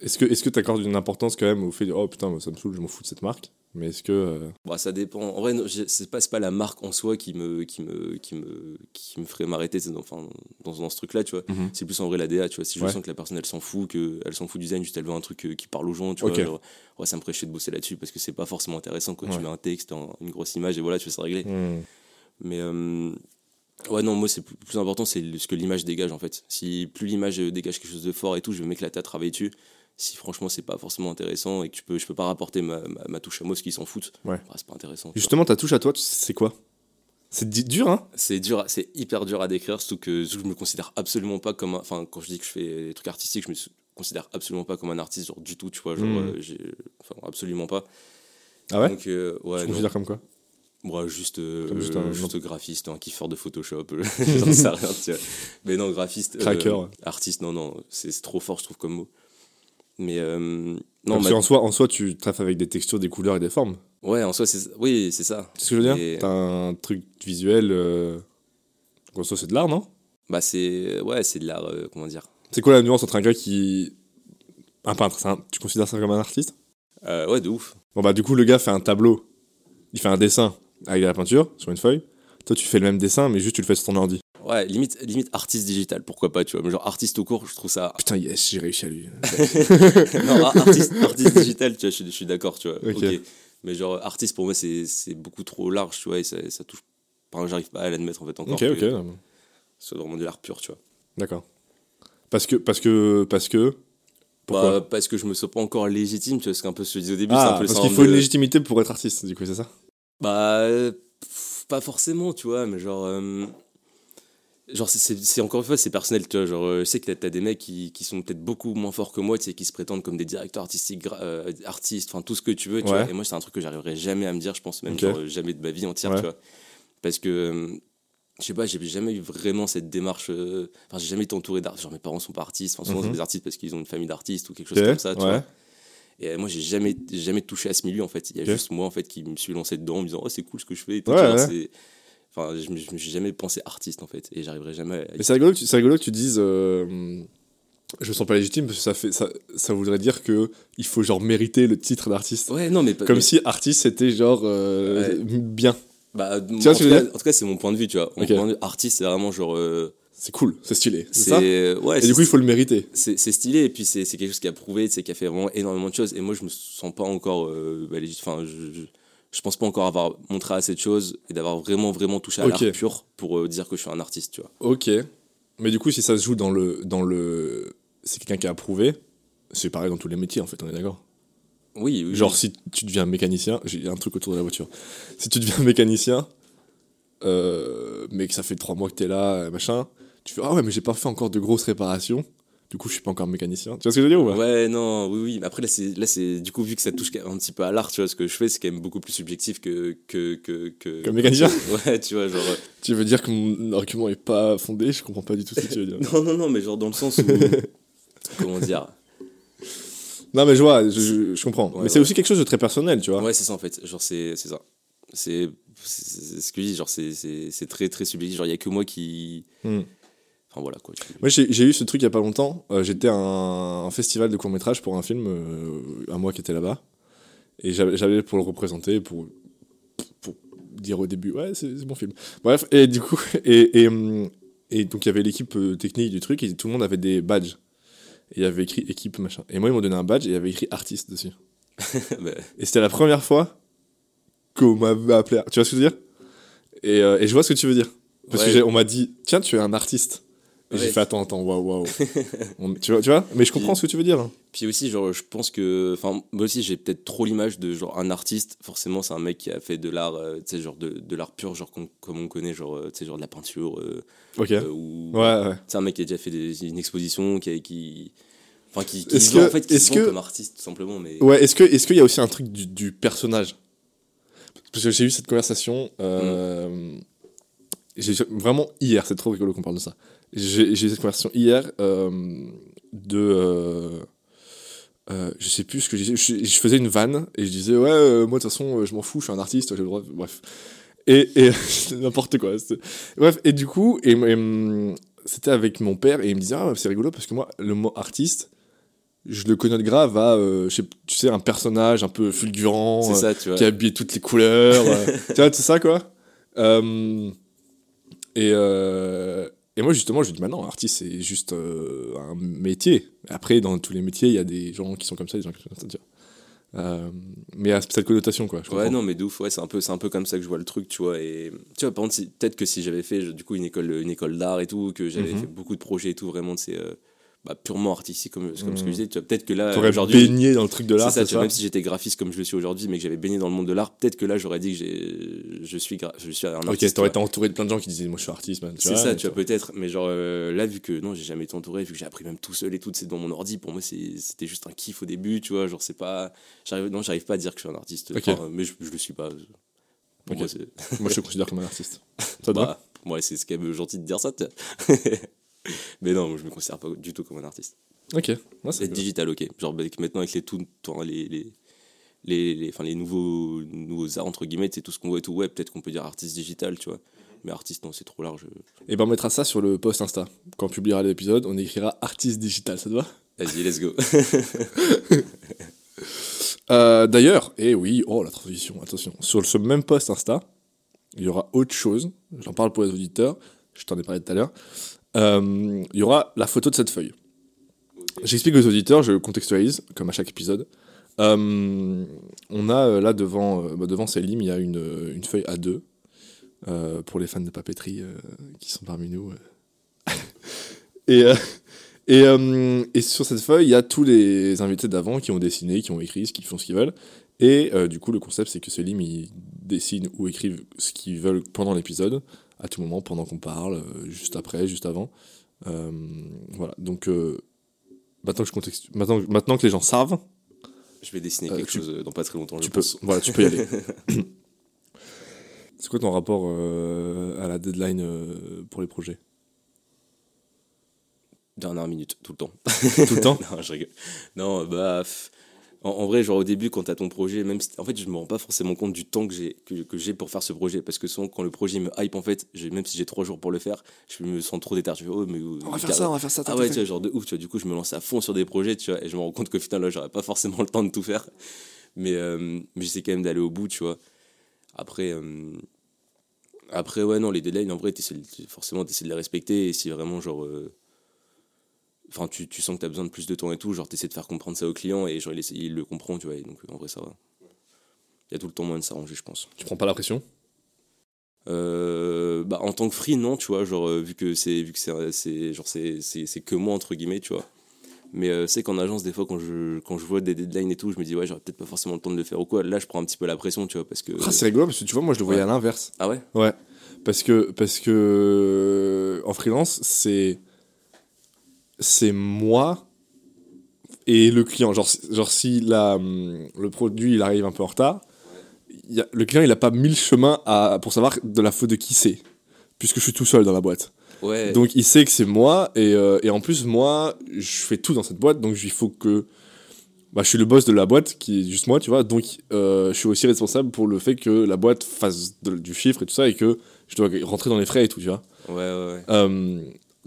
Est-ce que est-ce que tu accordes une importance quand même au fait de oh putain, moi, ça me saoule, je m'en fous de cette marque? Mais est-ce que. euh, Bah, ça dépend. En vrai, c'est pas, pas la marque en soi qui me, qui me, qui me, qui me ferait m'arrêter dans, enfin, dans, dans ce truc-là, tu vois. Mhm. C'est plus en vrai la DA, tu vois. Si je Ouais. sens que la personne, elle s'en fout, qu'elle s'en fout du design, juste elle veut un truc euh, qui parle aux gens, tu vois. Genre, ouais, ça me ferait chier de bosser là-dessus parce que c'est pas forcément intéressant quand tu mets un texte, un- une grosse image et voilà, tu fais ça régler. hmm. Mais euh, ouais, non, moi, c'est plus, plus important, c'est ce que l'image dégage en fait. Si plus l'image euh, dégage quelque chose de fort et tout, je vais m'éclater à travailler dessus. Si franchement, c'est pas forcément intéressant et que tu peux, je peux pas rapporter ma, ma, ma touche à moi, ce qui s'en foutent, Ouais. bah, c'est pas intéressant. vois. Justement, ta touche à toi, c'est quoi? C'est dur, hein? C'est dur, c'est hyper dur à décrire, surtout que je me considère absolument pas comme un, enfin quand je dis que je fais des trucs artistiques, je me considère absolument pas comme un artiste genre du tout, tu vois, genre Mm. euh, enfin absolument pas. Ah ouais? Donc euh, ouais, Tu considères comme quoi? Moi juste euh, juste un- juste graphiste, un kiffeur de Photoshop, euh, [LAUGHS] j'en sais rien, tu vois. Mais non, graphiste euh, Cracker. artiste non non, c'est trop fort je trouve comme mot. Mais euh, non, Parce ma- qu'en soi, en soi, tu taffes avec des textures, des couleurs et des formes. ouais, en soi c'est oui, c'est ça. C'est ce que je veux dire Et- T'as un truc visuel. Euh... En soi, c'est de l'art, non? Bah c'est ouais, c'est de l'art euh, comment dire. C'est quoi la nuance entre un gars qui. Un peintre, un- tu considères ça comme un artiste? Euh, ouais, de ouf. Bon, bah, du coup, le gars fait un tableau. Il fait un dessin avec de la peinture sur une feuille. Toi, tu fais le même dessin, mais juste tu le fais sur ton ordi. Ouais, limite, limite artiste digital, pourquoi pas, tu vois. Mais genre artiste au court, je trouve ça. Putain, yes, j'ai réussi à lui. [LAUGHS] non, ar- artiste, artiste digital, tu vois, je, suis- je suis d'accord, tu vois. Mais genre artiste, pour moi, c'est c'est beaucoup trop large, tu vois, et ça, ça touche. Enfin, j'arrive pas à l'admettre, en fait, encore. ok, ok. Ce soit vraiment de l'art pur, tu vois. D'accord. Parce que. Parce que. Parce que. Pourquoi Bah, parce que je me sens pas encore légitime, tu vois, ce qu'un peu je disais au début, Ah, c'est un peu le parce qu'il faut une légitimité pour être artiste, du coup, c'est ça? Bah, pff, pas forcément, tu vois, mais genre. euh, Genre, c'est- encore une fois, c'est personnel, tu vois. Genre, euh, je sais que t'as- t'as des mecs qui, qui sont peut-être beaucoup moins forts que moi, tu sais, qui se prétendent comme des directeurs artistiques, euh, artistes, enfin tout ce que tu veux, tu Ouais. vois. Et moi, c'est un truc que j'arriverai jamais à me dire, je pense, même genre, jamais de ma vie entière, Ouais. tu vois. Parce que, euh, je sais pas, j'ai jamais eu vraiment cette démarche. Enfin, j'ai jamais été entouré d'artistes. Genre, mes parents sont pas artistes, enfin, souvent, Mhm. c'est des artistes parce qu'ils ont une famille d'artistes ou quelque chose comme ça, tu ouais. vois. Et moi, j'ai jamais, jamais touché à ce milieu, en fait. Il y a juste moi, en fait, qui me suis lancé dedans en me disant, oh, c'est cool ce que je fais. Et Ouais, ouais. Enfin, je me, suis jamais pensé artiste, en fait. Et j'arriverai jamais à. Mais c'est rigolo, que tu- c'est rigolo que tu dises. euh, je me sens pas légitime parce que ça, fait, ça, ça voudrait dire que il faut genre mériter le titre d'artiste. Ouais, non, mais. Comme mais- si artiste c'était genre euh, bien. Bah, vois en, ce que cas, en tout cas, c'est mon point de vue, tu vois. Mon Ok. point de vue, artiste, c'est vraiment genre. euh, C'est cool, c'est stylé. C'est. Ouais, Et du coup, il faut le mériter. c'est stylé et puis c'est quelque chose qui a prouvé, c'est qui a fait vraiment énormément de choses. Et moi, je me sens pas encore. euh, bah, Enfin, je, je, je pense pas encore avoir montré assez de choses et d'avoir vraiment, vraiment touché à Ok. l'art pur pour euh, dire que je suis un artiste, tu vois. Ok. Mais du coup, si ça se joue dans le. Dans le... C'est quelqu'un qui a approuvé. C'est pareil dans tous les métiers en fait, on est d'accord. Oui, oui. Genre, si tu deviens mécanicien, j'ai un truc autour de la voiture. Si tu deviens mécanicien, euh, mais que ça fait trois mois que t'es là, machin, tu fais Ah ouais, mais j'ai pas fait encore de grosses réparations. Du coup, je suis pas encore mécanicien. Tu vois ce que je veux dire ou pas? Ouais, non, oui, oui. Mais après, là, c'est, là, c'est, du coup, vu que ça touche un petit peu à l'art, tu vois, ce que je fais, c'est quand même beaucoup plus subjectif que. que, que, que... Comme mécanicien? [LAUGHS] Ouais, tu vois, genre. euh, Tu veux dire que mon argument est pas fondé? Je comprends pas du tout ce que tu veux dire. [LAUGHS] Non, non, non, mais genre dans le sens où. [LAUGHS] comment dire? Non, mais je vois, je, je- je comprends. Ouais, mais c'est ouais. aussi quelque chose de très personnel, tu vois. Ouais, c'est ça en fait. Genre, c'est, c'est ça. C'est, c'est, c'est ce que je dis, genre, c'est, c'est, c'est très, très subjectif. Genre, il y a que moi qui. Hmm. Enfin, voilà quoi. tu- Moi, j'ai eu ce truc il y a pas longtemps. Euh, J'étais à un, un festival de court-métrage pour un film, euh, un mois qui était là-bas. Et j'avais pour le représenter, pour, pour dire au début, ouais, c'est mon film. Bref, et du coup, [LAUGHS] et, et, hum, et donc il y avait l'équipe euh, technique du truc, et tout le monde avait des badges. Et il y avait écrit équipe, machin. Et moi, ils m'ont donné un badge, et il y avait écrit artiste dessus. [LAUGHS] Bah, Et c'était la première fois qu'on m'avait appelé. Tu vois ce que je veux dire? Et, euh, et je vois ce que tu veux dire. Parce que on m'a dit, tiens, tu es un artiste. Et j'ai fait attends, attends, waouh, waouh. [LAUGHS] tu, vois, tu vois? Mais je comprends ce que tu veux dire. Puis aussi, genre, je pense que. Enfin, moi aussi, j'ai peut-être trop l'image de genre un artiste. Forcément, c'est un mec qui a fait de l'art, euh, tu sais, genre de, de l'art pur, genre comme, on connaît, genre, euh, tu sais, genre de la peinture. Euh, ok. ou, ouais, ouais. C'est un mec qui a déjà fait une exposition, qui. qui Enfin, qui, qui que, en fait, qui que, comme artiste, tout simplement. Mais... Ouais, est-ce qu'il est qu'il y a aussi un truc du, du personnage? Parce que j'ai eu cette conversation. Mm. Vraiment hier, c'est trop rigolo qu'on parle de ça. J'ai eu cette conversation hier euh, de. Euh, euh, je sais plus ce que je disais. Je, faisais une vanne et je disais Ouais, moi de toute façon, je m'en fous, je suis un artiste, j'ai le droit. Bref. Et, et [LAUGHS] n'importe quoi. Bref, et du coup, et, c'était avec mon père et il me disait Ah, c'est rigolo parce que moi, le mot artiste, je le connais de grave à, tu sais, un personnage un peu fulgurant, ça, tu vois. qui a habillé toutes les couleurs. [LAUGHS] tu vois, c'est ça quoi. et, et moi, justement, je dis, maintenant, bah artiste, c'est juste euh, un métier. Après, dans tous les métiers, il y a des gens qui sont comme ça, des gens qui sont comme ça, euh, mais à cette connotation, quoi. ouais, non, mais de ouf, ouais, c'est un, peu, un peu comme ça que je vois le truc, tu vois. Et tu vois, par contre, peut-être que si j'avais fait, du coup, une école, une école d'art et tout, que j'avais mhm. fait beaucoup de projets et tout, vraiment, c'est bah, purement artistique comme, comme ce que je disais. Tu vois, peut-être que là. aujourd'hui baigné dans le truc de l'art. C'est ça, même si j'étais graphiste comme je le suis aujourd'hui, mais que j'avais baigné dans le monde de l'art, peut-être que là, j'aurais dit que je suis, je suis un artiste. Ok, t'aurais été entouré de plein de gens qui disaient, moi je suis artiste, C'est ça, tu vois, peut-être. Mais genre, euh, là, vu que non, j'ai jamais été entouré, vu que j'ai appris même tout seul et tout, c'est dans mon ordi, pour moi, c'était juste un kiff au début, tu vois. Genre, c'est pas. Non, j'arrive pas à dire que je suis un artiste. mais je, je, le suis pas. Moi, moi, je te considère comme un artiste. [LAUGHS] Ça bah, Moi, c'est quand même gentil de dire ça. [LAUGHS] [LAUGHS] mais non, je me considère pas du tout comme un artiste. Ok. c'est digital, ok. Genre maintenant avec les tout, les, les, les, les, enfin, les nouveaux, nouveaux arts, entre guillemets, c'est tout ce qu'on voit et tout, ouais, peut-être qu'on peut dire artiste digital, tu vois. Mais artiste, non, c'est trop large. Et ben on mettra ça sur le post Insta. Quand on publiera l'épisode, on écrira artiste digital, ça te va? Vas-y, let's go. [LAUGHS] euh, D'ailleurs, et eh oui, oh la transition, attention. Sur ce même post Insta, il y aura autre chose. J'en parle pour les auditeurs. Je t'en ai parlé tout à l'heure. Euh, il y aura la photo de cette feuille. J'explique aux auditeurs, je contextualise, comme à chaque épisode. Euh, on a euh, là devant, bah, devant Célim, il y a une, feuille A2 pour les fans de papeterie qui sont parmi nous. [LAUGHS] et, sur cette feuille, il y a tous les invités d'avant qui ont dessiné, qui ont écrit, qui font ce qu'ils veulent. Et du coup, le concept, c'est que Célim, ils dessinent ou écrivent ce qu'ils veulent pendant l'épisode, à tout moment, pendant qu'on parle, juste après, juste avant. voilà, donc Maintenant que, je maintenant, maintenant que les gens savent. Je vais dessiner euh, quelque chose dans pas très longtemps. Tu, peux, voilà, tu peux y aller. [LAUGHS] [COUGHS] C'est quoi ton rapport euh, à la deadline euh, pour les projets? Dernière minute, tout le temps. Tout le temps? [LAUGHS] Non, je rigole. Non, bah. En, vrai, genre au début, quand tu as ton projet, même si, en fait, je me rends pas forcément compte du temps que j'ai que, j'ai pour faire ce projet. Parce que souvent, quand le projet me hype, en fait, même si j'ai trois jours pour le faire, je me sens trop déter. Je oh, mais. On va faire ça, on va faire ça. Ah ouais, tu vois, genre de ouf, tu vois. Du coup, je me lance à fond sur des projets, tu vois, et je me rends compte qu'au final, là, j'aurais pas forcément le temps de tout faire. Mais, euh, mais j'essaie quand même d'aller au bout, tu vois. Après. Euh, après, ouais, non, les deadlines, en vrai, forcément, tu essaies de les respecter. Et si vraiment, genre. Euh, Enfin, tu, tu sens que tu as besoin de plus de temps et tout, genre tu essaies de faire comprendre ça au client et genre il, il le comprend, tu vois, donc en vrai ça va. Il y a tout le temps moyen de s'arranger, je pense. Tu prends pas la pression? Euh, bah, en tant que free non tu vois genre euh, vu que c'est vu que c'est genre c'est, c'est, que moi entre guillemets tu vois. Mais euh, c'est qu'en agence des fois quand je quand je vois des deadlines et tout je me dis ouais j'aurais peut-être pas forcément le temps de le faire ou quoi. Là je prends un petit peu la pression tu vois parce que ah, c'est rigolo parce que tu vois moi je le voyais à l'inverse. Ah ouais? Ouais. Parce que parce que en freelance c'est c'est moi et le client. Genre, genre si la, hum, le produit il arrive un peu en retard, y a, le client il a pas mille chemins à, pour savoir de la faute de qui c'est, puisque je suis tout seul dans la boîte. Ouais. Donc il sait que c'est moi, et, euh, et, en plus moi, je fais tout dans cette boîte, donc il faut que... Bah, je suis le boss de la boîte, qui est juste moi, tu vois, donc euh, je suis aussi responsable pour le fait que la boîte fasse du chiffre et tout ça, et que je dois rentrer dans les frais et tout, tu vois. Ouais, ouais, ouais. Euh,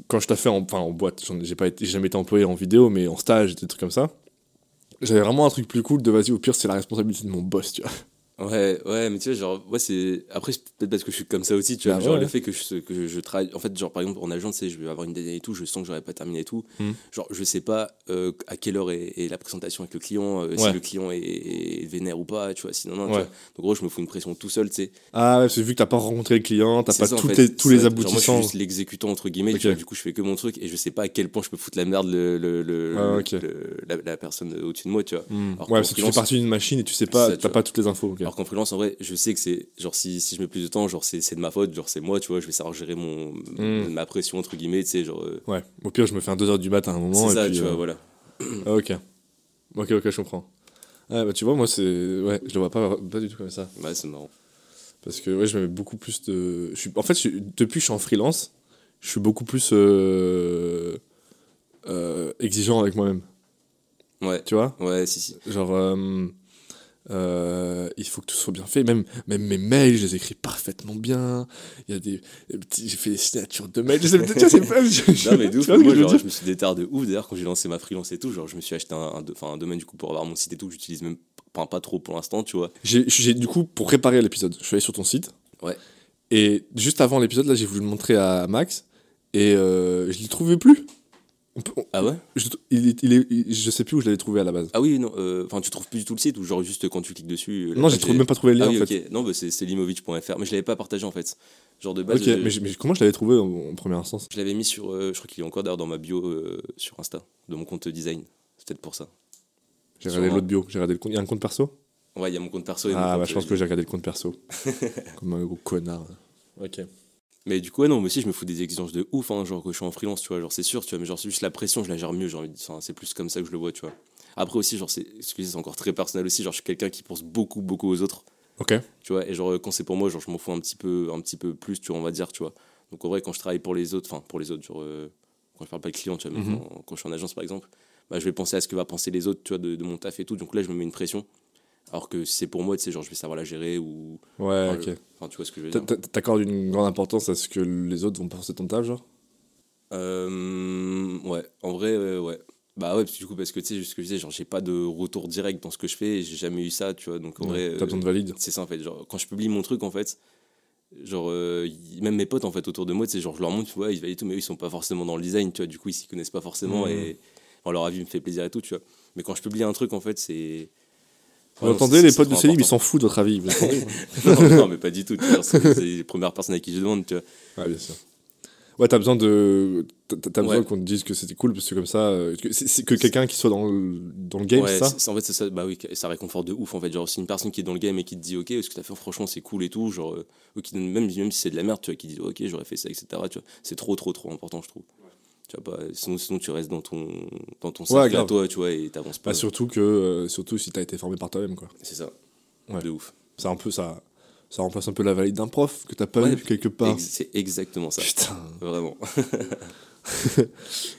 quand je t'ai fait en, en boîte, j'ai jamais été employé en vidéo, mais en stage, des trucs comme ça, j'avais vraiment un truc plus cool de vas-y, au pire, c'est la responsabilité de mon boss, tu vois. Ouais, ouais, mais tu vois, genre, ouais, c'est. Après, c'est peut-être parce que je suis comme ça aussi, tu vois. Ah genre, ouais. le fait que je, que je travaille. En fait, genre, par exemple, en agence, tu sais, je vais avoir une deadline et tout, je sens que j'aurais pas terminé et tout. Hmm. Genre, je sais pas euh, à quelle heure est, est la présentation avec le client, euh, si le client est, est vénère ou pas, tu vois. Sinon, non, tu Ouais. vois. Donc, en gros, je me fous une pression tout seul, tu sais. Ah, ouais, c'est vu que t'as pas rencontré le client, t'as pas ça, fait. les- tous les Ça, genre, moi, je aboutissants. suis juste l'exécutant, entre guillemets, Ok. tu vois. Du coup, je fais que mon truc et je sais pas à quel point je peux foutre la merde le, le, le- Ah, le- la, la personne au-dessus de moi, tu vois. Hmm. Alors Ouais, parce que tu fais partie d'une machine et tu sais pas, tu t'as vois. pas toutes les infos. Alors qu'en freelance, en vrai, je sais que c'est genre si, si je mets plus de temps, genre c'est de ma faute, genre c'est moi, tu vois, je vais savoir gérer mon Mm. ma pression entre guillemets, tu sais, genre euh, Ouais, au pire, je me fais un 2h du matin à un moment. c'est ça, puis, tu euh, vois, voilà. Ah, ok. Ok, ok, je comprends. Ah, bah tu vois, moi, c'est. Ouais, je le vois pas, pas du tout comme ça. Ouais, c'est marrant. Parce que ouais, je mets beaucoup plus de. Je suis... En fait, je suis- depuis que je suis en freelance, je suis beaucoup plus euh, euh, exigeant avec moi-même. Ouais, Tu vois? Ouais, si si. Genre, euh, euh, il faut que tout soit bien fait. Même, même mes mails, je les écris parfaitement bien. Il y a des, des petits, j'ai fait des signatures de mails. Je sais, c'est pas. je- Non mais d'où moi genre, me suis déterre de ouf d'ailleurs quand j'ai lancé ma freelance et tout, genre je me suis acheté un, un, enfin, un domaine du coup pour avoir mon site et tout, que j'utilise même pas, pas trop pour l'instant, tu vois. J'ai, du coup, pour préparer l'épisode, je suis allé sur ton site. Ouais. Et juste avant l'épisode, là, j'ai voulu le montrer à Max. Et euh, je l'ai trouvé plus. On peut- on- Ah ouais je, il est- il est- il- je sais plus où je l'avais trouvé à la base. Ah oui, non, euh, enfin tu trouves plus du tout le site ou genre juste quand tu cliques dessus. euh, non, j'ai même pas trouvé le lien Ah oui, en fait. Non, bah, c'est c'est limovic.fr, mais je l'avais pas partagé en fait. Genre de base, Ok, mais, je- mais comment je l'avais trouvé en, en première instance? Je l'avais mis sur, euh, je crois qu'il est encore d'ailleurs dans ma bio euh, sur Insta, de mon compte design. C'est peut-être pour ça. J'ai regardé l'autre bio. J'ai regardé le compte. Il y a un compte perso? Ouais, il y a mon compte perso. et mon Ah, compte, bah je pense euh, que j'ai regardé le compte perso. [LAUGHS] Comme un gros connard. Ok. Mais du coup, ouais, non, moi aussi, je me fous des exigences de ouf, hein, genre que je suis en freelance, tu vois, genre c'est sûr, tu vois, mais genre c'est juste la pression, je la gère mieux, j'ai envie de- enfin, c'est plus comme ça que je le vois, tu vois. Après aussi, genre, c'est, excusez, c'est encore très personnel aussi, genre je suis quelqu'un qui pense beaucoup, beaucoup aux autres, Ok. tu vois, et genre quand c'est pour moi, genre je m'en fous un petit peu, un petit peu plus, tu vois, on va dire, tu vois. Donc en vrai, quand je travaille pour les autres, enfin pour les autres, genre euh, quand je parle pas de clients, tu vois, mais Mhm. quand, quand je suis en agence par exemple, bah, je vais penser à ce que va penser les autres, tu vois, de, de mon taf et tout, donc là je me mets une pression. Alors que si c'est pour moi, tu sais, genre je vais savoir la gérer ou. Ouais, enfin, ok. je- enfin, tu vois ce que je veux dire. t'a- T'accordes une grande importance à ce que les autres vont penser de ton taf, genre? Euh, ouais, en vrai, euh, ouais. Bah ouais, parce que du coup, parce que tu sais, ce que je disais, genre, j'ai pas de retour direct dans ce que je fais, j'ai jamais eu ça, tu vois. Donc en Ouais, vrai, T'as euh, besoin de valide. c'est ça en fait. Genre, quand je publie mon truc, en fait, genre, euh, même mes potes, en fait, autour de moi, tu sais, genre, je leur montre, tu vois, ils valident tout, mais eux, ils sont pas forcément dans le design, tu vois. Du coup, ils s'y connaissent pas forcément, Mhm. et enfin, leur avis me fait plaisir et tout, tu vois. Mais quand je publie un truc, en fait, c'est. Vous Ouais, entendez, les potes de Célim, ils s'en foutent de votre avis. Vous [LAUGHS] non, non, mais pas du tout. C'est les premières personnes à qui je demande, tu vois. Ouais, bien sûr. Ouais, t'as besoin de. T'as besoin Ouais. qu'on te dise que c'était cool, parce que comme ça. euh, que, c'est- que quelqu'un qui soit dans le, dans le game, ouais, ça c'est- en fait, c'est ça, bah oui, ça réconforte de ouf. En fait, genre, si une personne qui est dans le game et qui te dit, ok, ce que t'as fait, franchement, c'est cool et tout, genre, euh, ou qui donne, même, même si c'est de la merde, tu vois, qui dit, ok, j'aurais fait ça, etc., tu vois, c'est trop, trop, trop important, je trouve. Tu vois, pas, sinon, sinon, tu restes dans ton, dans ton cercle à toi, tu vois, et t'avances pas. Bah, surtout, que, euh, surtout si t'as été formé par toi-même, quoi. C'est ça. Ouais. De ouf. C'est un peu ça. Ça remplace un peu la valide d'un prof que t'as pas Ouais, eu quelque part. Ex- c'est exactement ça. Putain. Vraiment. [LAUGHS]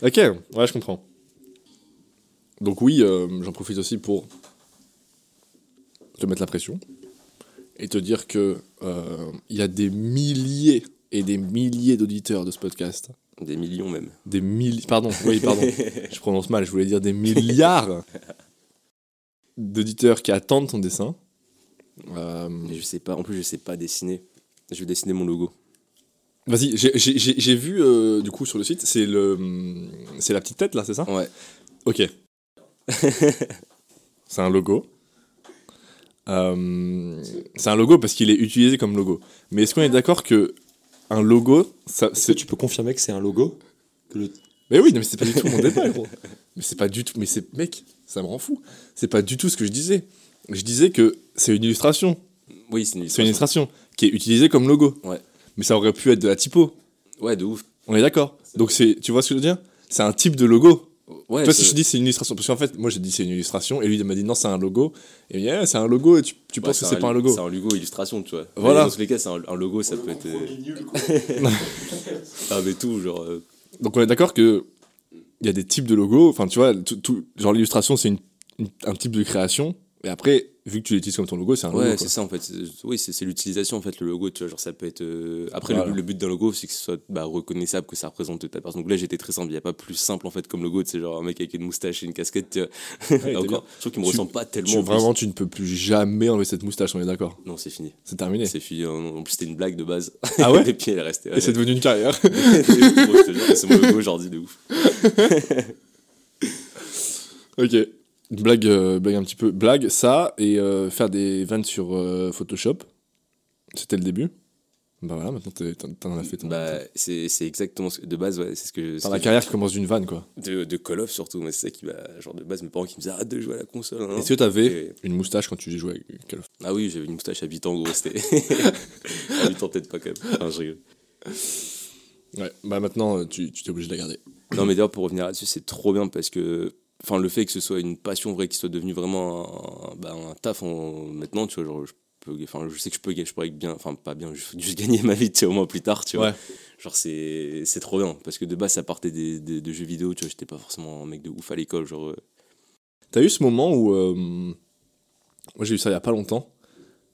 Ok, ouais, je comprends. Donc oui, euh, j'en profite aussi pour te mettre la pression et te dire que euh, il y a des milliers et des milliers d'auditeurs de ce podcast. Des millions même. Des milliers... Pardon, oui, pardon. [LAUGHS] je prononce mal, je voulais dire des milliards d'auditeurs qui attendent ton dessin. Euh, Mais je sais pas, en plus, je sais pas dessiner. Je vais dessiner mon logo. Vas-y, j'ai- vu euh, du coup sur le site, c'est le, c'est la petite tête là, c'est ça? Ouais. Ok. [LAUGHS] c'est un logo. Euh, c'est un logo parce qu'il est utilisé comme logo. Mais est-ce qu'on est d'accord que un logo, Est-ce que tu peux confirmer que c'est un logo que le... Mais oui, non, mais c'est pas du tout mon [LAUGHS] débat, gros. Mais c'est pas du tout. Mais c'est mec, ça me rend fou. C'est pas du tout ce que je disais. Je disais que c'est une illustration. Oui, c'est une C'est une illustration. illustration qui est utilisée comme logo. Ouais. Mais ça aurait pu être de la typo. Ouais, de ouf. On est d'accord. Donc c'est, tu vois ce que je veux dire? C'est un type de logo. Ouais, Toi, si je dis c'est une illustration, parce qu'en fait, moi j'ai dit c'est une illustration, et lui il m'a dit non, c'est un logo. Et il m'a dit, Ah, c'est un logo, et tu, tu Ouais, penses que c'est pas un logo. C'est un logo illustration, tu vois. Voilà. Mais Dans tous les cas, c'est un, un logo, ça peut être. euh, [LAUGHS] ah, mais tout, genre. euh, Donc on est d'accord que il y a des types de logos. Enfin, tu vois, tout, tout- genre l'illustration c'est une- une- un type de création. Et après, vu que tu l'utilises comme ton logo, c'est un logo. Ouais, c'est ça en fait. C'est- Oui, c'est c'est l'utilisation en fait, le logo. Tu vois, genre ça peut être. euh, Après, Voilà. le, le but d'un logo, c'est que ce soit bah, reconnaissable, que ça représente ta personne. Donc là, j'étais très simple. Il n'y a pas plus simple en fait comme logo. Tu sais, genre un mec avec une moustache et une casquette. Tu vois. Ouais, [LAUGHS] encore, je trouve qu'il me Tu- ressemble pas Tu- tellement. en plus. vraiment, tu ne peux plus jamais enlever cette moustache, on est d'accord. Non, c'est fini. C'est terminé. C'est fini. En plus, c'était une blague de base. Ah ouais [LAUGHS] Et puis elle est restée. Et c'est devenu une carrière. [LAUGHS] C'est mon logo aujourd'hui de ouf. ok. Blague, euh, blague un petit peu. Blague, ça, et euh, faire des vannes sur euh, Photoshop. C'était le début. Bah voilà, maintenant t'en as fait ton. Bah, c'est c'est exactement ce que- de base, ouais, c'est ce que. que la carrière qui commence d'une vanne, quoi. de, de Call of surtout, mais c'est ça qui m'a. Genre de base, mes parents qui me disaient arrête de jouer à la console. hein. Est-ce que t'avais Et- une moustache quand tu jouais avec Call of? Ah oui, j'avais une moustache à 8 ans, gros, c'était. [LAUGHS] à 8 ans, peut-être pas quand même. Enfin, je rigole. Ouais, bah maintenant, tu tu t'es obligé de la garder. Non, mais d'ailleurs, pour revenir là-dessus, c'est trop bien parce que. Enfin, le fait que ce soit une passion vraie, qui soit devenu vraiment un, bah, un taf en- maintenant, tu vois, genre, je peux. Enfin, je sais que je peux, je pourrais bien. Enfin, pas bien, juste, juste gagner ma vie, tu sais, au moins plus tard, tu vois. Ouais. Genre, c'est c'est trop bien parce que de base, ça partait des, des- de jeux vidéo, tu vois, j'étais pas forcément un mec de ouf à l'école, genre. euh, T'as eu ce moment où. euh, moi, j'ai eu ça il y a pas longtemps.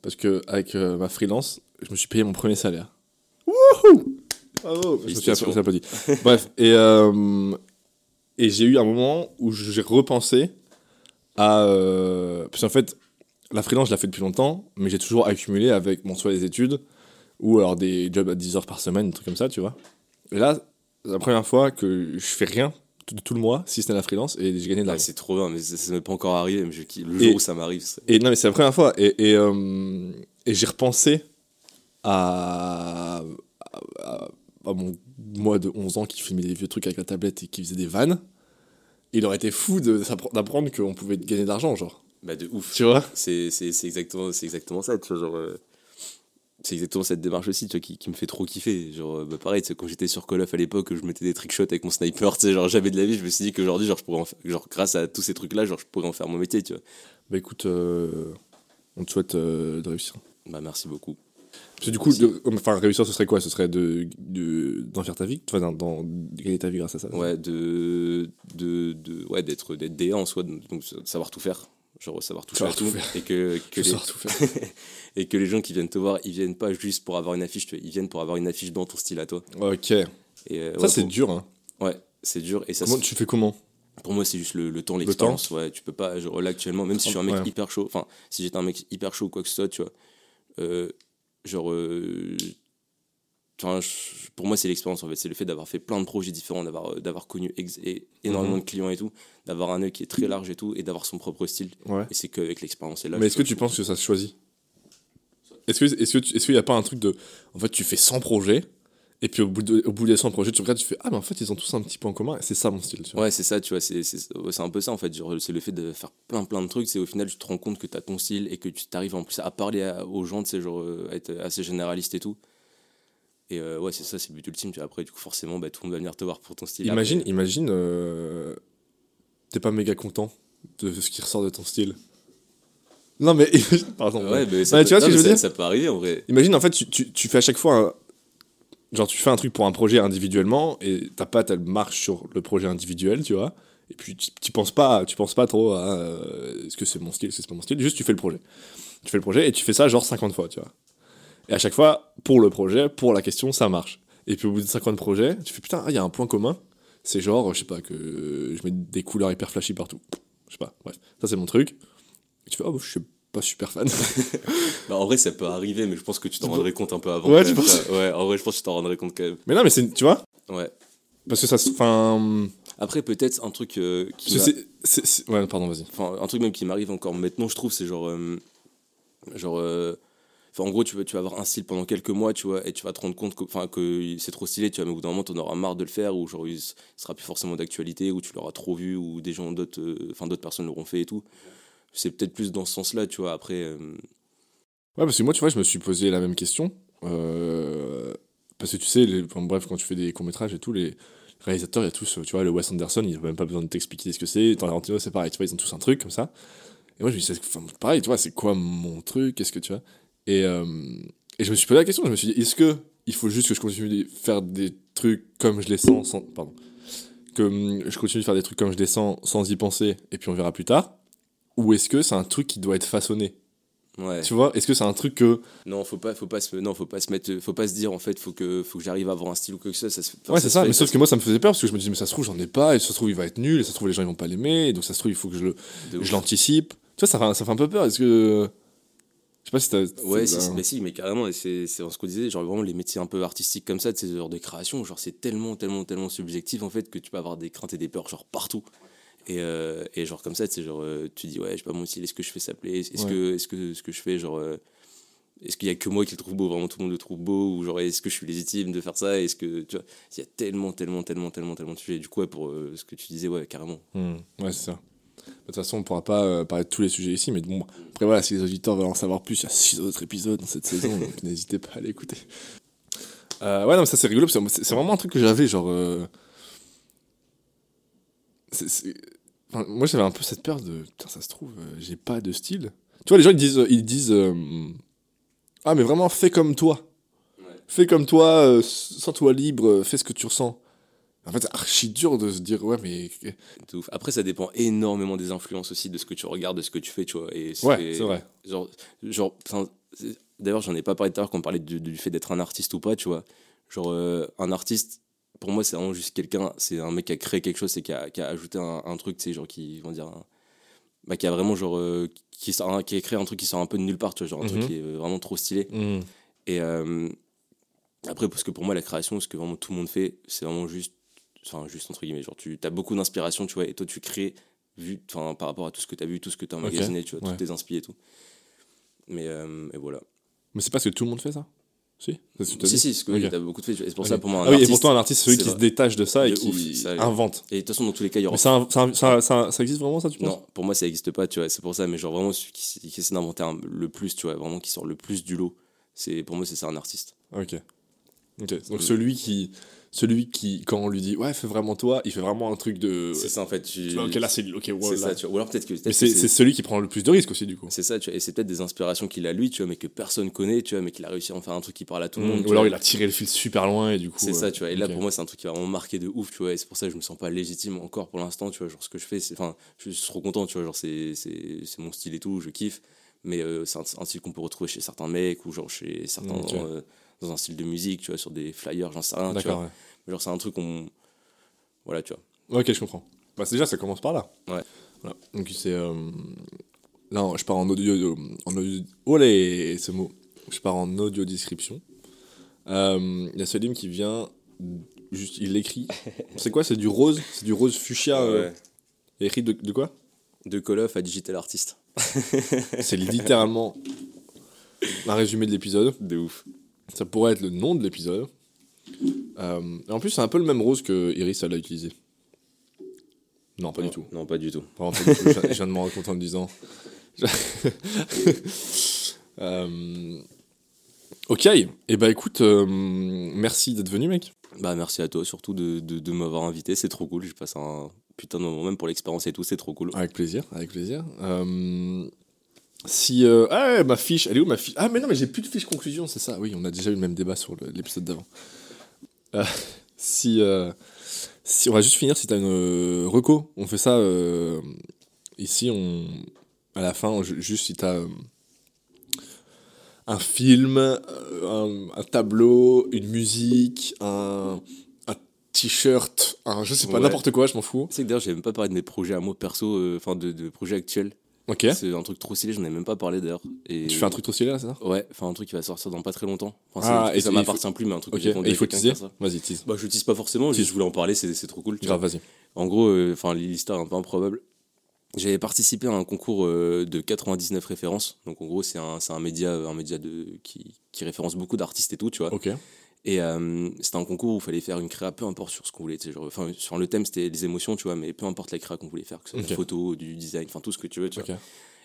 Parce que avec euh, ma freelance, je me suis payé mon premier salaire. Wouhou Bravo Je me suis applaudi. Bref, et, et j'ai eu un moment où j'ai repensé à. euh, parce qu'en fait, la freelance, je l'ai fait depuis longtemps, mais j'ai toujours accumulé avec, bon, soit les études, ou alors des jobs à 10 heures par semaine, des trucs comme ça, tu vois. Et là, c'est la première fois que je fais rien tout, tout le mois, si ce n'est la freelance, et j'ai gagné de Ouais, l'argent. c'est trop bien, mais ça ça m'est pas encore arrivé. Mais je- le Et- jour où ça m'arrive, Et non, mais c'est la première fois. Et, et, euh, et j'ai repensé à, à, à mon moi de 11 ans qui filmait des vieux trucs avec la tablette et qui faisait des vannes. Il aurait été fou d'apprendre qu'on pouvait gagner de l'argent, genre. bah, de ouf. Tu vois? C'est exactement, c'est exactement ça, tu vois, genre. euh, c'est exactement cette démarche aussi, tu vois, qui, qui me fait trop kiffer. Genre, euh, bah, pareil, quand j'étais sur Call of à l'époque, je mettais des trickshots avec mon sniper, tu sais, genre, jamais de la vie, je me suis dit qu'aujourd'hui, genre, je pourrais en fa- genre, grâce à tous ces trucs-là, genre, je pourrais en faire mon métier, tu vois. Bah écoute, euh, on te souhaite euh, de réussir. Bah, merci beaucoup. Parce que du coup, de- enfin, réussir, ce serait quoi? Ce serait de de- d'en faire ta vie? Enfin, d'en- d'en- de gagner ta vie grâce à ça? Ouais, de, de, de, ouais, d'être, d'être DA en soi, donc savoir tout faire. Genre, savoir tout Savoir faire, tout tout, faire. et que, les, sors tout faire. [LAUGHS] et que les gens qui viennent te voir, ils viennent pas juste pour avoir une affiche, ils viennent pour avoir une affiche dans ton style à toi. ok. Et, euh, Ça, ouais, c'est pour- dur, hein. Ouais, c'est dur. Et ça, Comment tu fais comment? Pour moi, c'est juste le, le temps, Le l'expérience. Ouais, tu peux pas, genre là actuellement, même si je suis un mec Ouais. hyper chaud, enfin, si j'étais un mec hyper chaud ou quoi que ce soit, tu vois, euh, genre, euh, enfin, pour moi, c'est l'expérience en fait. C'est le fait d'avoir fait plein de projets différents, d'avoir euh, d'avoir connu et énormément Mhm. de clients et tout, d'avoir un œil qui est très large et tout, et d'avoir son propre style. Ouais. Et c'est qu'avec l'expérience et là. Mais est-ce que tu penses que ça se choisit? Est-ce que est-ce que est-ce qu'il n'y a pas un truc de en fait tu fais 100 projets et puis au bout de, au bout des 100 projets tu regardes tu fais ah mais en fait ils ont tous un petit point commun et c'est ça mon style tu vois. Ouais, c'est ça, tu vois, c'est c'est- ouais, c'est un peu ça en fait. Genre, C'est le fait de faire plein plein de trucs, c'est au final tu te rends compte que tu as ton style et que tu t'arrives en plus à parler à- aux gens, tu sais, genre euh, à être assez généraliste et tout. Et euh, ouais, c'est ça, c'est le but ultime. Tu vois. Après, du coup, forcément, bah, tout le monde va venir te voir pour ton style. Imagine Après, imagine euh, t'es pas méga content de ce qui ressort de ton style. Non mais [LAUGHS] pardon. ouais, mais ça Ouais, peut- tu vois ce que je mais veux ça- dire? Ça peut arriver en vrai. Imagine en fait tu, tu, tu fais à chaque fois un- genre tu fais un truc pour un projet individuellement et ta patte elle marche sur le projet individuel tu vois. Et puis tu, penses pas tu penses pas trop à euh, est-ce que c'est mon style est-ce que c'est pas mon style. Juste tu fais le projet. Tu fais le projet et tu fais ça genre 50 fois tu vois. Et à chaque fois pour le projet pour la question ça marche. Et puis au bout de 50 projets tu fais putain il y a un point commun. C'est genre je sais pas que je mets des couleurs hyper flashy partout. Je sais pas bref. Ça c'est mon truc. Et tu fais oh je suis pas super fan [LAUGHS] Bah, en vrai, ça peut arriver, mais je pense que tu t'en rendrais compte un peu avant. Ouais, tu penses. Ouais, en vrai, je pense que tu t'en rendrais compte quand même. mais non mais c'est tu vois Ouais. parce que ça se enfin Après, peut-être un truc euh, qui. C'est- Ouais, pardon, vas-y. enfin un truc même qui m'arrive encore maintenant je trouve c'est genre euh, genre euh, enfin en gros tu vas tu vas avoir un style pendant quelques mois tu vois et tu vas te rendre compte que enfin que c'est trop stylé tu vois mais au bout d'un moment t'en auras marre de le faire ou genre il sera plus forcément d'actualité ou tu l'auras trop vu ou des gens d'autres euh, enfin d'autres personnes l'auront fait et tout c'est peut-être plus dans ce sens là tu vois après euh, Ouais, parce que moi, tu vois, je me suis posé la même question. Euh, Parce que tu sais, bref, quand tu fais des courts-métrages et tout, les réalisateurs, il y a tous, tu vois, le Wes Anderson, il n'a même pas besoin de t'expliquer ce que c'est. Tarantino, c'est pareil, tu vois, ils ont tous un truc comme ça. Et moi, je me suis dit, pareil, tu vois, c'est quoi mon truc Qu'est-ce que tu vois? Et, euh, et je me suis posé la question, je me suis dit, est-ce que il faut juste que je continue de faire des trucs comme je les sens. Pardon. Que hum, je continue de faire des trucs comme je les sens sans y penser et puis on verra plus tard? Ou est-ce que c'est un truc qui doit être façonné Ouais. Tu vois Est-ce que c'est un truc que. Non, faut pas, faut pas se, non, faut pas se mettre, faut pas se dire en fait, faut que, faut que j'arrive à avoir un style ou quoi que ce soit. Ça se enfin, Ouais, c'est ça, mais sauf que moi ça me faisait peur parce que je me disais, mais ça se trouve, j'en ai pas, et ça se trouve, il va être nul, et ça se trouve, les gens ils vont pas l'aimer, et donc ça se trouve, il faut que je, le, de je l'anticipe. Tu vois, ça fait, un- ça fait un peu peur. Est-ce que. Je sais pas si t'as. Ouais, si, mais si, mais carrément, c'est ce qu'on disait, genre vraiment les métiers un peu artistiques comme ça, de ces heures de création, genre c'est tellement, tellement, tellement subjectif en fait que tu peux avoir des craintes et des peurs genre partout. Et, euh, et genre comme ça, c'est genre, euh, tu dis, ouais, je sais pas, mon style, est-ce que je fais ça plaît Est-ce Ouais. que, est-ce que ce que je fais, genre, euh, est-ce qu'il y a que moi qui le trouve beau, vraiment tout le monde le trouve beau? Ou genre, est-ce que je suis légitime de faire ça? Est-ce que, tu vois, il y a tellement, tellement, tellement, tellement, tellement de sujets. Du coup, ouais, pour euh, ce que tu disais, ouais, carrément. Hmm, Ouais, c'est ça. De toute façon, on pourra pas euh, parler de tous les sujets ici, mais bon, après voilà, si les auditeurs veulent en savoir plus, il y a six autres épisodes dans cette saison, donc [LAUGHS] n'hésitez pas à l'écouter. Euh, ouais, non, mais ça c'est rigolo, parce que c'est vraiment un truc que j'avais, genre. Enfin, moi j'avais un peu cette peur de. Putain, ça se trouve, euh, j'ai pas de style. Tu vois, les gens ils disent. Ils disent euh, ah, mais vraiment, fais comme toi. Fais comme toi, euh, sens-toi libre, euh, fais ce que tu ressens. En fait, c'est archi dur de se dire, ouais, mais. Ouf. Après, ça dépend énormément des influences aussi, de ce que tu regardes, de ce que tu fais, tu vois. Et Ouais, c'est vrai. Genre, genre, d'ailleurs, j'en ai pas parlé tout à l'heure quand on parlait du, du fait d'être un artiste ou pas, tu vois. Genre, euh, un artiste, pour moi, c'est vraiment juste quelqu'un, c'est un mec qui a créé quelque chose, c'est qui a, qui a ajouté un, un truc, tu sais, genre, qui, comment dire, un- bah, qui a vraiment, genre, euh, qui, sort qui a créé un truc qui sort un peu de nulle part, tu vois, genre, un Mhm. truc qui est euh, vraiment trop stylé. Hmm. Et euh, après, parce que pour moi, la création, ce que vraiment tout le monde fait, c'est vraiment juste, enfin, juste entre guillemets, genre, tu as beaucoup d'inspiration, tu vois, et toi, tu crées, vu, enfin, par rapport à tout ce que tu as vu, tout ce que tu as emmagasiné, tu vois, ouais. toutes tes inspi et tout. Mais, euh, et voilà. Mais c'est parce que tout le monde fait ça? Si t'as Si, si, c'est ce que Ok. tu as beaucoup de fait. Et c'est pour Ok. ça, pour moi, un Ah oui, et artiste. pour toi, un artiste, c'est celui qui se détache de ça et De qui ouf, ça, invente. Et de toute façon, dans tous les cas, il y aura. Mais ça, ça, ça, ça, existe vraiment, ça, tu penses? Non, pour moi, ça n'existe pas, tu vois. C'est pour ça, mais genre vraiment, celui qui, qui essaie d'inventer le plus, tu vois, vraiment qui sort le plus du lot, pour moi, c'est ça un artiste. Ok. Ok. Donc celui qui, celui qui, quand on lui dit, ouais, fais vraiment toi, il fait vraiment un truc de. C'est ça, en fait. Tu... Tu vois, ok, là, c'est. Ok, voilà. ça, tu vois. Ou alors peut-être que. Mais c'est celui qui prend le plus de risques aussi, du coup. C'est ça, tu vois. Et c'est peut-être des inspirations qu'il a lui, tu vois, mais que personne connaît, tu vois, mais qu'il a réussi à en faire un truc qui parle à tout le monde. Mm. tu Ou alors vois. il a tiré le fil super loin et du coup. C'est euh, ça, tu vois. Et là, pour moi, c'est un truc qui va vraiment marquer de ouf, tu vois. Et c'est pour ça que je me sens pas légitime encore pour l'instant, tu vois. Genre, ce que je fais, c'est. Enfin, je suis trop content, tu vois. Genre, c'est mon style et tout, je kiffe. Mais euh, c'est un, un style qu'on peut retrouver chez certains mecs ou genre chez certains. Dans, euh, dans un style de musique, tu vois, sur des flyers, j'en sais rien, tu D'accord, vois. ouais. Mais Genre, c'est un truc qu'on. Voilà, tu vois. Ok, je comprends. Bah, déjà, ça commence par là. Ouais. Voilà. Donc, c'est. euh, Là, je pars en audio. En audio... Oh, les... ce mot. Je pars en audio description. Euh, Il y a Selim qui vient. Juste, il l'écrit. [LAUGHS] c'est quoi? C'est du rose? C'est du rose fuchsia euh, Écrit de, de quoi? De Call of à Digital Artist. C'est littéralement [LAUGHS] un résumé de l'épisode. De ouf. Ça pourrait être le nom de l'épisode. Euh, et en plus, c'est un peu le même rose que Iris elle a utilisé. Non, pas non, du tout. Non, pas du tout. Vraiment pas du tout. Je, je viens de me [LAUGHS] rendre compte en le disant. [LAUGHS] Euh, ok. Et bah écoute, euh, merci d'être venu, mec. Bah, merci à toi, surtout de, de, de m'avoir invité. C'est trop cool. Je passe un putain de moment, même pour l'expérience et tout. C'est trop cool. Avec plaisir, avec plaisir. Euh, si. euh, Ah, ouais, ma fiche, elle est où ma fiche? Ah, mais non, mais j'ai plus de fiche conclusion, c'est ça. Oui, on a déjà eu le même débat sur l'épisode d'avant. Euh, [LAUGHS] si. euh, Si on va juste finir, si t'as une reco, on fait ça ici. On à la fin, ju- juste si t'as un film, un, un tableau, une musique, un, un t-shirt, un je sais pas Ouais. n'importe quoi, je m'en fous. Sais que d'ailleurs, j'ai même pas parlé de mes projets à moi perso, euh, enfin de, de projets actuels. Ok. C'est un truc trop stylé, j'en ai même pas parlé d'ailleurs. Et... Tu fais un truc trop stylé là, c'est ça? Ouais, enfin un truc qui va sortir dans pas très longtemps. Enfin, Ah, et ça m'appartient plus, mais un truc Ok. que j'ai Et il faut teaser. Vas-y, tease. Bah, je tease pas forcément, Tease. je voulais en parler, c'est trop cool. Grave, vas-y. En gros, euh, enfin l'histoire est un peu improbable. J'avais participé à un concours euh, de 99 références. Donc en gros, c'est un, un média, un média de, qui, qui référence beaucoup d'artistes et tout, tu vois. Ok. Et euh, c'était un concours où il fallait faire une créa, peu importe sur ce qu'on voulait. Genre, enfin, sur le thème, c'était les émotions, tu vois, mais peu importe la créa qu'on voulait faire, que ce soit Ok. la photo, du design, enfin tout ce que tu veux, tu Ok. vois.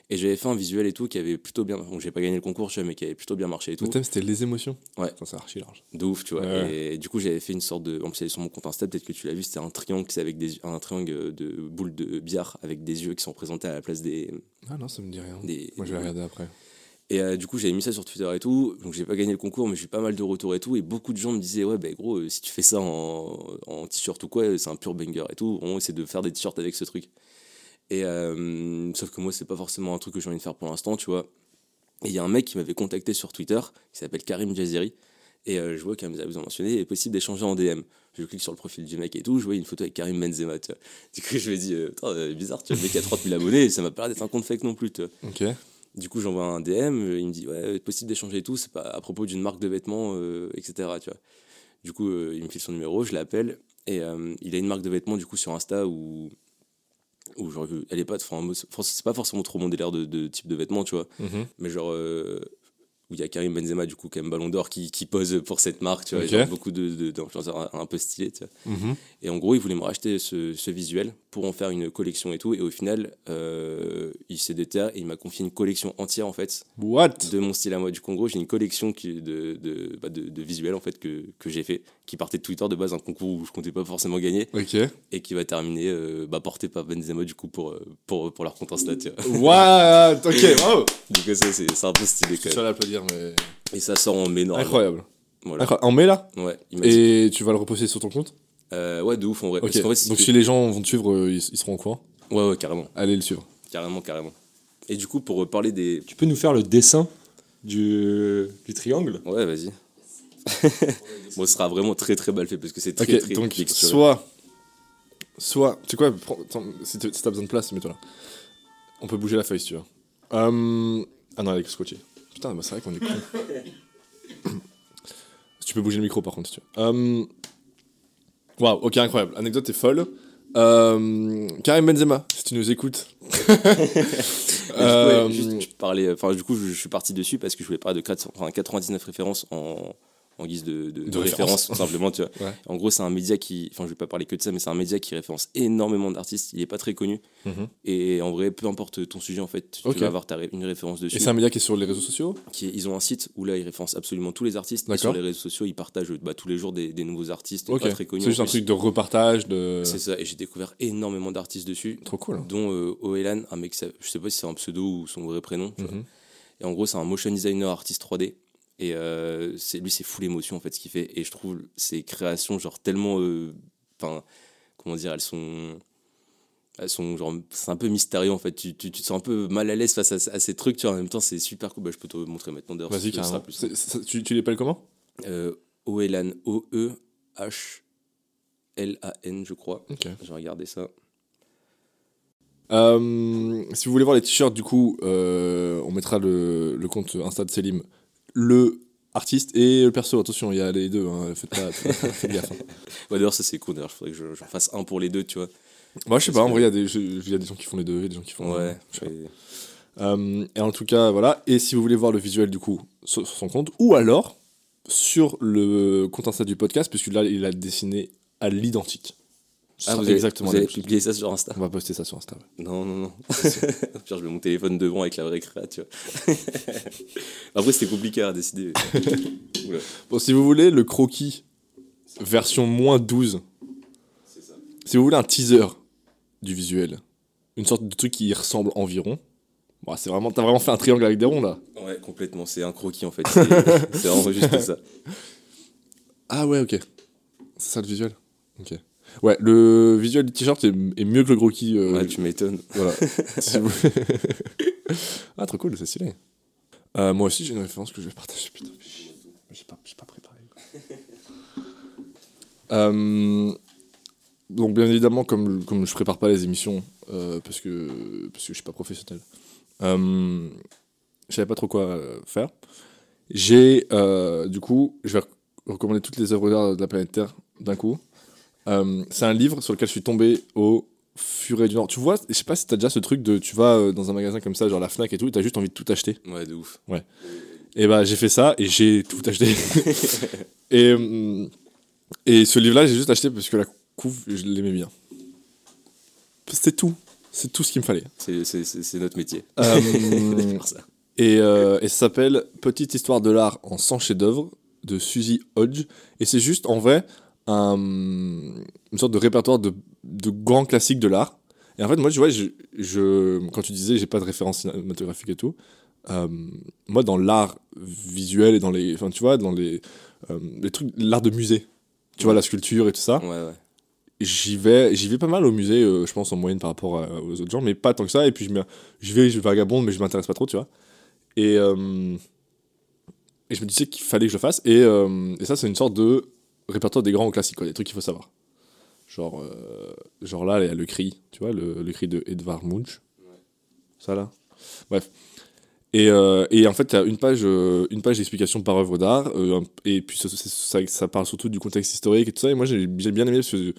Et j'avais fait un visuel et tout qui avait plutôt bien. Donc j'ai pas gagné le concours, tu vois, mais qui avait plutôt bien marché et tout. Le thème c'était les émotions. Ouais. C'est archi large. De ouf, tu vois. Ouais. Et du coup, j'avais fait une sorte de. En plus, elle est sur mon compte Insta, peut-être que tu l'as vu, c'était un triangle, c'est avec des, un triangle de boules de billard avec des yeux qui sont présentés à la place des. Ah non, ça me dit rien. des Moi, je vais regarder après. Et euh, du coup, j'avais mis ça sur Twitter et tout. Donc, j'ai pas gagné le concours, mais j'ai eu pas mal de retours et tout. Et beaucoup de gens me disaient, ouais, bah gros, euh, si tu fais ça en, en t-shirt ou quoi, c'est un pur banger et tout. On essaie de faire des t-shirts avec ce truc. Et euh, sauf que moi, c'est pas forcément un truc que j'ai envie de faire pour l'instant, tu vois. Et il y a un mec qui m'avait contacté sur Twitter, qui s'appelle Karim Jaziri. Et euh, je vois, comme vous avez mentionné, il est possible d'échanger en DM. Je clique sur le profil du mec et tout, je vois une photo avec Karim Benzema. Du coup, je me dis, euh, euh, bizarre, tu vois, le mec a 30 000 abonnés, ça m'a pas l'air d'être un compte fake non plus, tu vois. Ok. Du coup, j'envoie un DM, il me dit, ouais, possible d'échanger et tout, c'est pas à propos d'une marque de vêtements, etc., tu vois. Du coup, il me file son numéro, je l'appelle, et il a une marque de vêtements, du coup, sur Insta où où genre elle est pas enfin c'est pas forcément trop mon délire de, de type de vêtements tu vois Mhm. mais genre euh, où il y a Karim Benzema du coup quand même Ballon d'Or qui, qui pose pour cette marque tu vois et genre beaucoup de de- d'influenceurs un, peu stylés tu vois. Mhm. et en gros il voulait me racheter ce, ce visuel pour en faire une collection et tout. Et au final euh, il s'est déterré et il m'a confié une collection entière en fait What? de mon style à moi. Du coup en gros j'ai une collection qui, de, de, bah, de, de visuels en fait que, que j'ai fait qui partait de Twitter de base un concours où je comptais pas forcément gagner. Et qui va terminer euh, bah, porté par Benzema du coup pour, euh, pour, pour leur compte Insta tu vois. What? Ok, [LAUGHS] du coup ça c'est un peu stylé Je quand suis même. à l'applaudir, mais. et ça sort en mai normalement. Incroyable. voilà. Incroyable. En mai là ouais Et tu vas le reposter sur ton compte euh, ouais de ouf en vrai Ok. Parce Donc si les gens vont te suivre, euh, ils, ils seront au courant. ouais ouais carrément Allez le suivre. carrément carrément et du coup pour parler des Tu peux nous faire le dessin du, du triangle ouais vas-y [LAUGHS] bon ce sera vraiment très très mal fait parce que c'est très Ok, très donc texturé. soit. Soit. Tu sais quoi prends- attends, Si t'as si t'as besoin de place, mets-toi là. On peut bouger la feuille si tu veux. Euh, Ah non, elle est scotchée. Putain, bah c'est vrai qu'on est con. [COUGHS] tu peux bouger le micro par contre si tu veux. Euh, Waouh, ok, incroyable. Anecdote est folle. Euh, Karim Benzema, si tu nous écoutes. [LAUGHS] Ouais, juste, je parlais, enfin, du coup, je, je suis parti dessus parce que je voulais parler de 400 enfin, 99 références en, en guise de, de, de référence. tout simplement. Tu vois. [LAUGHS] Ouais. En gros, c'est un média qui, enfin, je vais pas parler que de ça, mais c'est un média qui référence énormément d'artistes. Il est pas très connu. Mhm. Et en vrai, peu importe ton sujet, en fait, tu Ok. vas avoir ta ré- une référence dessus. Et c'est un média qui est sur les réseaux sociaux? Qui est- ils ont un site où là, ils référencent absolument tous les artistes. Et sur les réseaux sociaux, ils partagent bah, tous les jours des, des nouveaux artistes pas très C'est connus. juste en un truc de repartage, de. C'est ça. Et j'ai découvert énormément d'artistes dessus Trop cool. dont euh, Oelan, un mec, je sais pas si c'est un pseudo ou son vrai prénom. Mhm. Et en gros, c'est un motion designer artiste 3D. Et euh, c'est lui, c'est full émotion en fait ce qu'il fait. Et je trouve ses créations, genre tellement. euh, Enfin, comment dire, elles sont. Elles sont genre. C'est un peu mystérieux en fait. Tu, tu, tu te sens un peu mal à l'aise face à, à ces trucs. Tu vois, en même temps, c'est super cool. Bah, je peux te montrer maintenant d'ailleurs. Vas-y, si tu plus C'est- c'est- tu tu l'appelles comment? Euh, Oelan, O-E-H-L-A-N, je crois. Ok. J'ai regardé ça. Euh, si vous voulez voir les t-shirts, du coup, on mettra le, le compte Insta de Selim, le artiste et le perso. Attention, il y a les deux. Hein, faites, pas, faites gaffe. hein. [LAUGHS] Ouais, d'ailleurs, ça c'est cool. D'ailleurs, il faudrait que je- j'en fasse un pour les deux, tu vois. Moi, je sais pas. En vrai, il y, a des- je- il y a des gens qui font les deux et des gens qui font. Ouais. je Euh, et en tout cas, voilà. Et si vous voulez voir le visuel, du coup, sur, sur son compte, ou alors sur le compte Insta du podcast, puisque là, il a dessiné à l'identique. Ah, vous avez, exactement vous avez publié ça sur Insta On va poster ça sur Insta. ouais. Non, non, non. [LAUGHS] Pire, je mets mon téléphone devant avec la vraie créa, tu vois. [LAUGHS] Après, c'était compliqué à décider. [LAUGHS] Bon, si vous voulez le croquis version moins 12, si vous voulez un teaser du visuel, une sorte de truc qui y ressemble environ, bon, c'est vraiment, t'as vraiment fait un triangle avec des ronds là. Ouais, complètement. C'est un croquis, en fait. C'est c'est vraiment juste ça. Ah ouais, ok. C'est ça le visuel Ok. Ouais, le visuel du t-shirt est, est mieux que le croquis. euh, Ouais, tu m'étonnes. Voilà. [LAUGHS] Vous- [LAUGHS] ah, trop cool, c'est stylé. Euh, moi aussi, j'ai une référence que je vais partager. Putain, j'ai pas, j'ai pas préparé. [LAUGHS] Euh, donc, bien évidemment, comme, comme je prépare pas les émissions, parce, que, parce que je suis pas professionnel, je savais pas trop quoi faire. J'ai, du coup, je vais recommander toutes les œuvres d'art de la planète Terre d'un coup. Euh, c'est un livre sur lequel je suis tombé au fur et du Nord. Tu vois, je sais pas si t'as déjà ce truc de tu vas euh, dans un magasin comme ça, genre la Fnac et tout, et t'as juste envie de tout acheter. Ouais, de ouf. Et bah j'ai fait ça et j'ai tout acheté. [LAUGHS] et, hum, et ce livre-là, j'ai juste acheté parce que la couve, je l'aimais bien. C'est tout. C'est tout ce qu'il me fallait. C'est- notre métier. Euh, [LAUGHS] ça. et, et ça s'appelle Petite histoire de l'art en 100 chefs-d'œuvre de Suzy Hodge. Et c'est juste en vrai un, une sorte de répertoire de, de grands classiques de l'art. Et en fait, moi, tu vois, je, je, quand tu disais j'ai pas de référence cinématographique et tout, euh, moi, dans l'art visuel et dans les. Enfin, tu vois, dans les, euh, les trucs, l'art de musée, tu vois, la sculpture et tout ça, Ouais, ouais. j'y vais, j'y vais pas mal au musée, euh, je pense en moyenne par rapport à- aux autres gens, mais pas tant que ça. Et puis je vais, je vagabonde, mais je m'intéresse pas trop, tu vois. Et, et je me disais qu'il fallait que je le fasse. Et, et ça, c'est une sorte de répertoire des grands classiques, quoi, des trucs qu'il faut savoir. Genre, euh, genre là, il y a le cri, tu vois, le, le cri de Edvard Munch. Ça là. Bref. Et, euh, et en fait, tu as une page, euh, une page d'explication par œuvre d'art, et puis ça, ça, ça- ça parle surtout du contexte historique et tout ça. Et moi, j'ai bien aimé parce que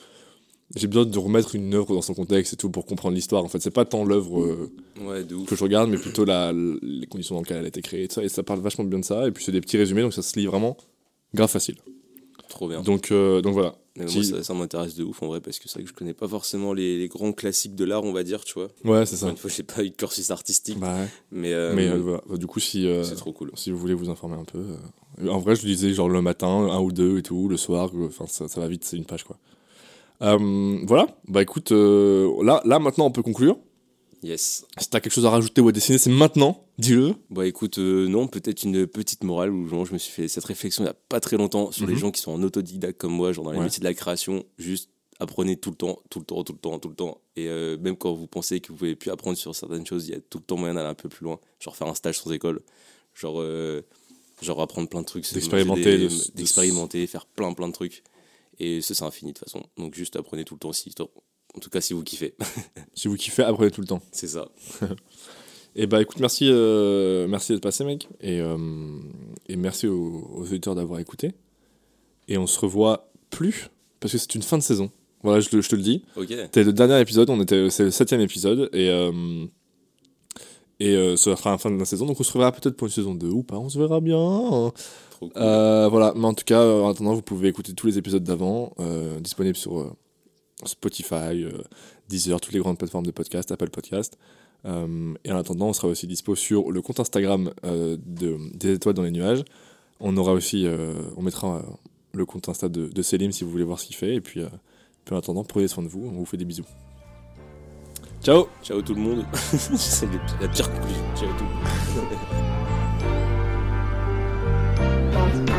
j'ai besoin de remettre une œuvre dans son contexte et tout pour comprendre l'histoire. En fait, c'est pas tant l'œuvre Ouais, que je regarde, mais plutôt la, les conditions dans lesquelles elle a été créée et tout ça. Et ça parle vachement bien de ça. Et puis c'est des petits résumés, donc ça se lit vraiment grave facile. Trop bien. Donc, euh, donc voilà. Mais si- Moi, ça, ça m'intéresse de ouf en vrai, parce que c'est vrai que je connais pas forcément les, les grands classiques de l'art, on va dire, tu vois. Ouais, c'est ça. Une fois, j'ai pas eu de cursus artistique, Bah ouais. mais, euh, mais euh, voilà. Bah, du coup, si, euh, c'est trop cool. si vous voulez vous informer un peu. En vrai, je lisais genre le matin, un ou deux et tout, le soir. Enfin, ça, ça va vite, c'est une page quoi. Voilà. Bah écoute, là, là maintenant, on peut conclure. Yes. Si t'as quelque chose à rajouter ou à dessiner, c'est maintenant. Dis-le. Bah écoute, euh, non, peut-être une petite morale où genre, je me suis fait cette réflexion il y a pas très longtemps sur les Mhm. gens qui sont en autodidacte comme moi, genre dans les Ouais. métiers de la création, juste apprenez tout le temps, tout le temps, tout le temps, tout le temps. Et euh, même quand vous pensez que vous pouvez plus apprendre sur certaines choses, il y a tout le temps moyen d'aller un peu plus loin. Genre faire un stage sans école, genre, euh, genre apprendre plein de trucs, D'expérimenter, de- d'expérimenter, faire plein plein de trucs. Et ça c'est infini de toute façon. Donc juste apprenez tout le temps si, en tout cas si vous kiffez. [LAUGHS] Si vous kiffez, apprenez tout le temps. c'est ça. [LAUGHS] Et bah écoute, merci, euh, merci d'être passé, mec. Et, euh, et merci aux, aux auditeurs d'avoir écouté. Et on se revoit plus parce que c'est une fin de saison. Voilà, je, te le dis. Ok. C'était le dernier épisode, on était, c'est le septième épisode. Et, euh, et euh, ce sera la fin de la saison. Donc on se reverra peut-être pour une saison 2 ou pas, on se verra bien. Trop cool. Euh, voilà, mais en tout cas, en attendant, vous pouvez écouter tous les épisodes d'avant, euh, disponibles sur Spotify, euh, Deezer, toutes les grandes plateformes de podcast, Apple Podcast. Euh, et en attendant, on sera aussi dispo sur le compte Instagram euh, des étoiles dans les nuages. On aura aussi, on mettra le compte Insta de, Selim si vous voulez voir ce qu'il fait. Et puis, puis en attendant, prenez soin de vous. On vous fait des bisous. Ciao Ciao tout le monde [LAUGHS] C'est la pire conclusion. Ciao tout le monde [LAUGHS]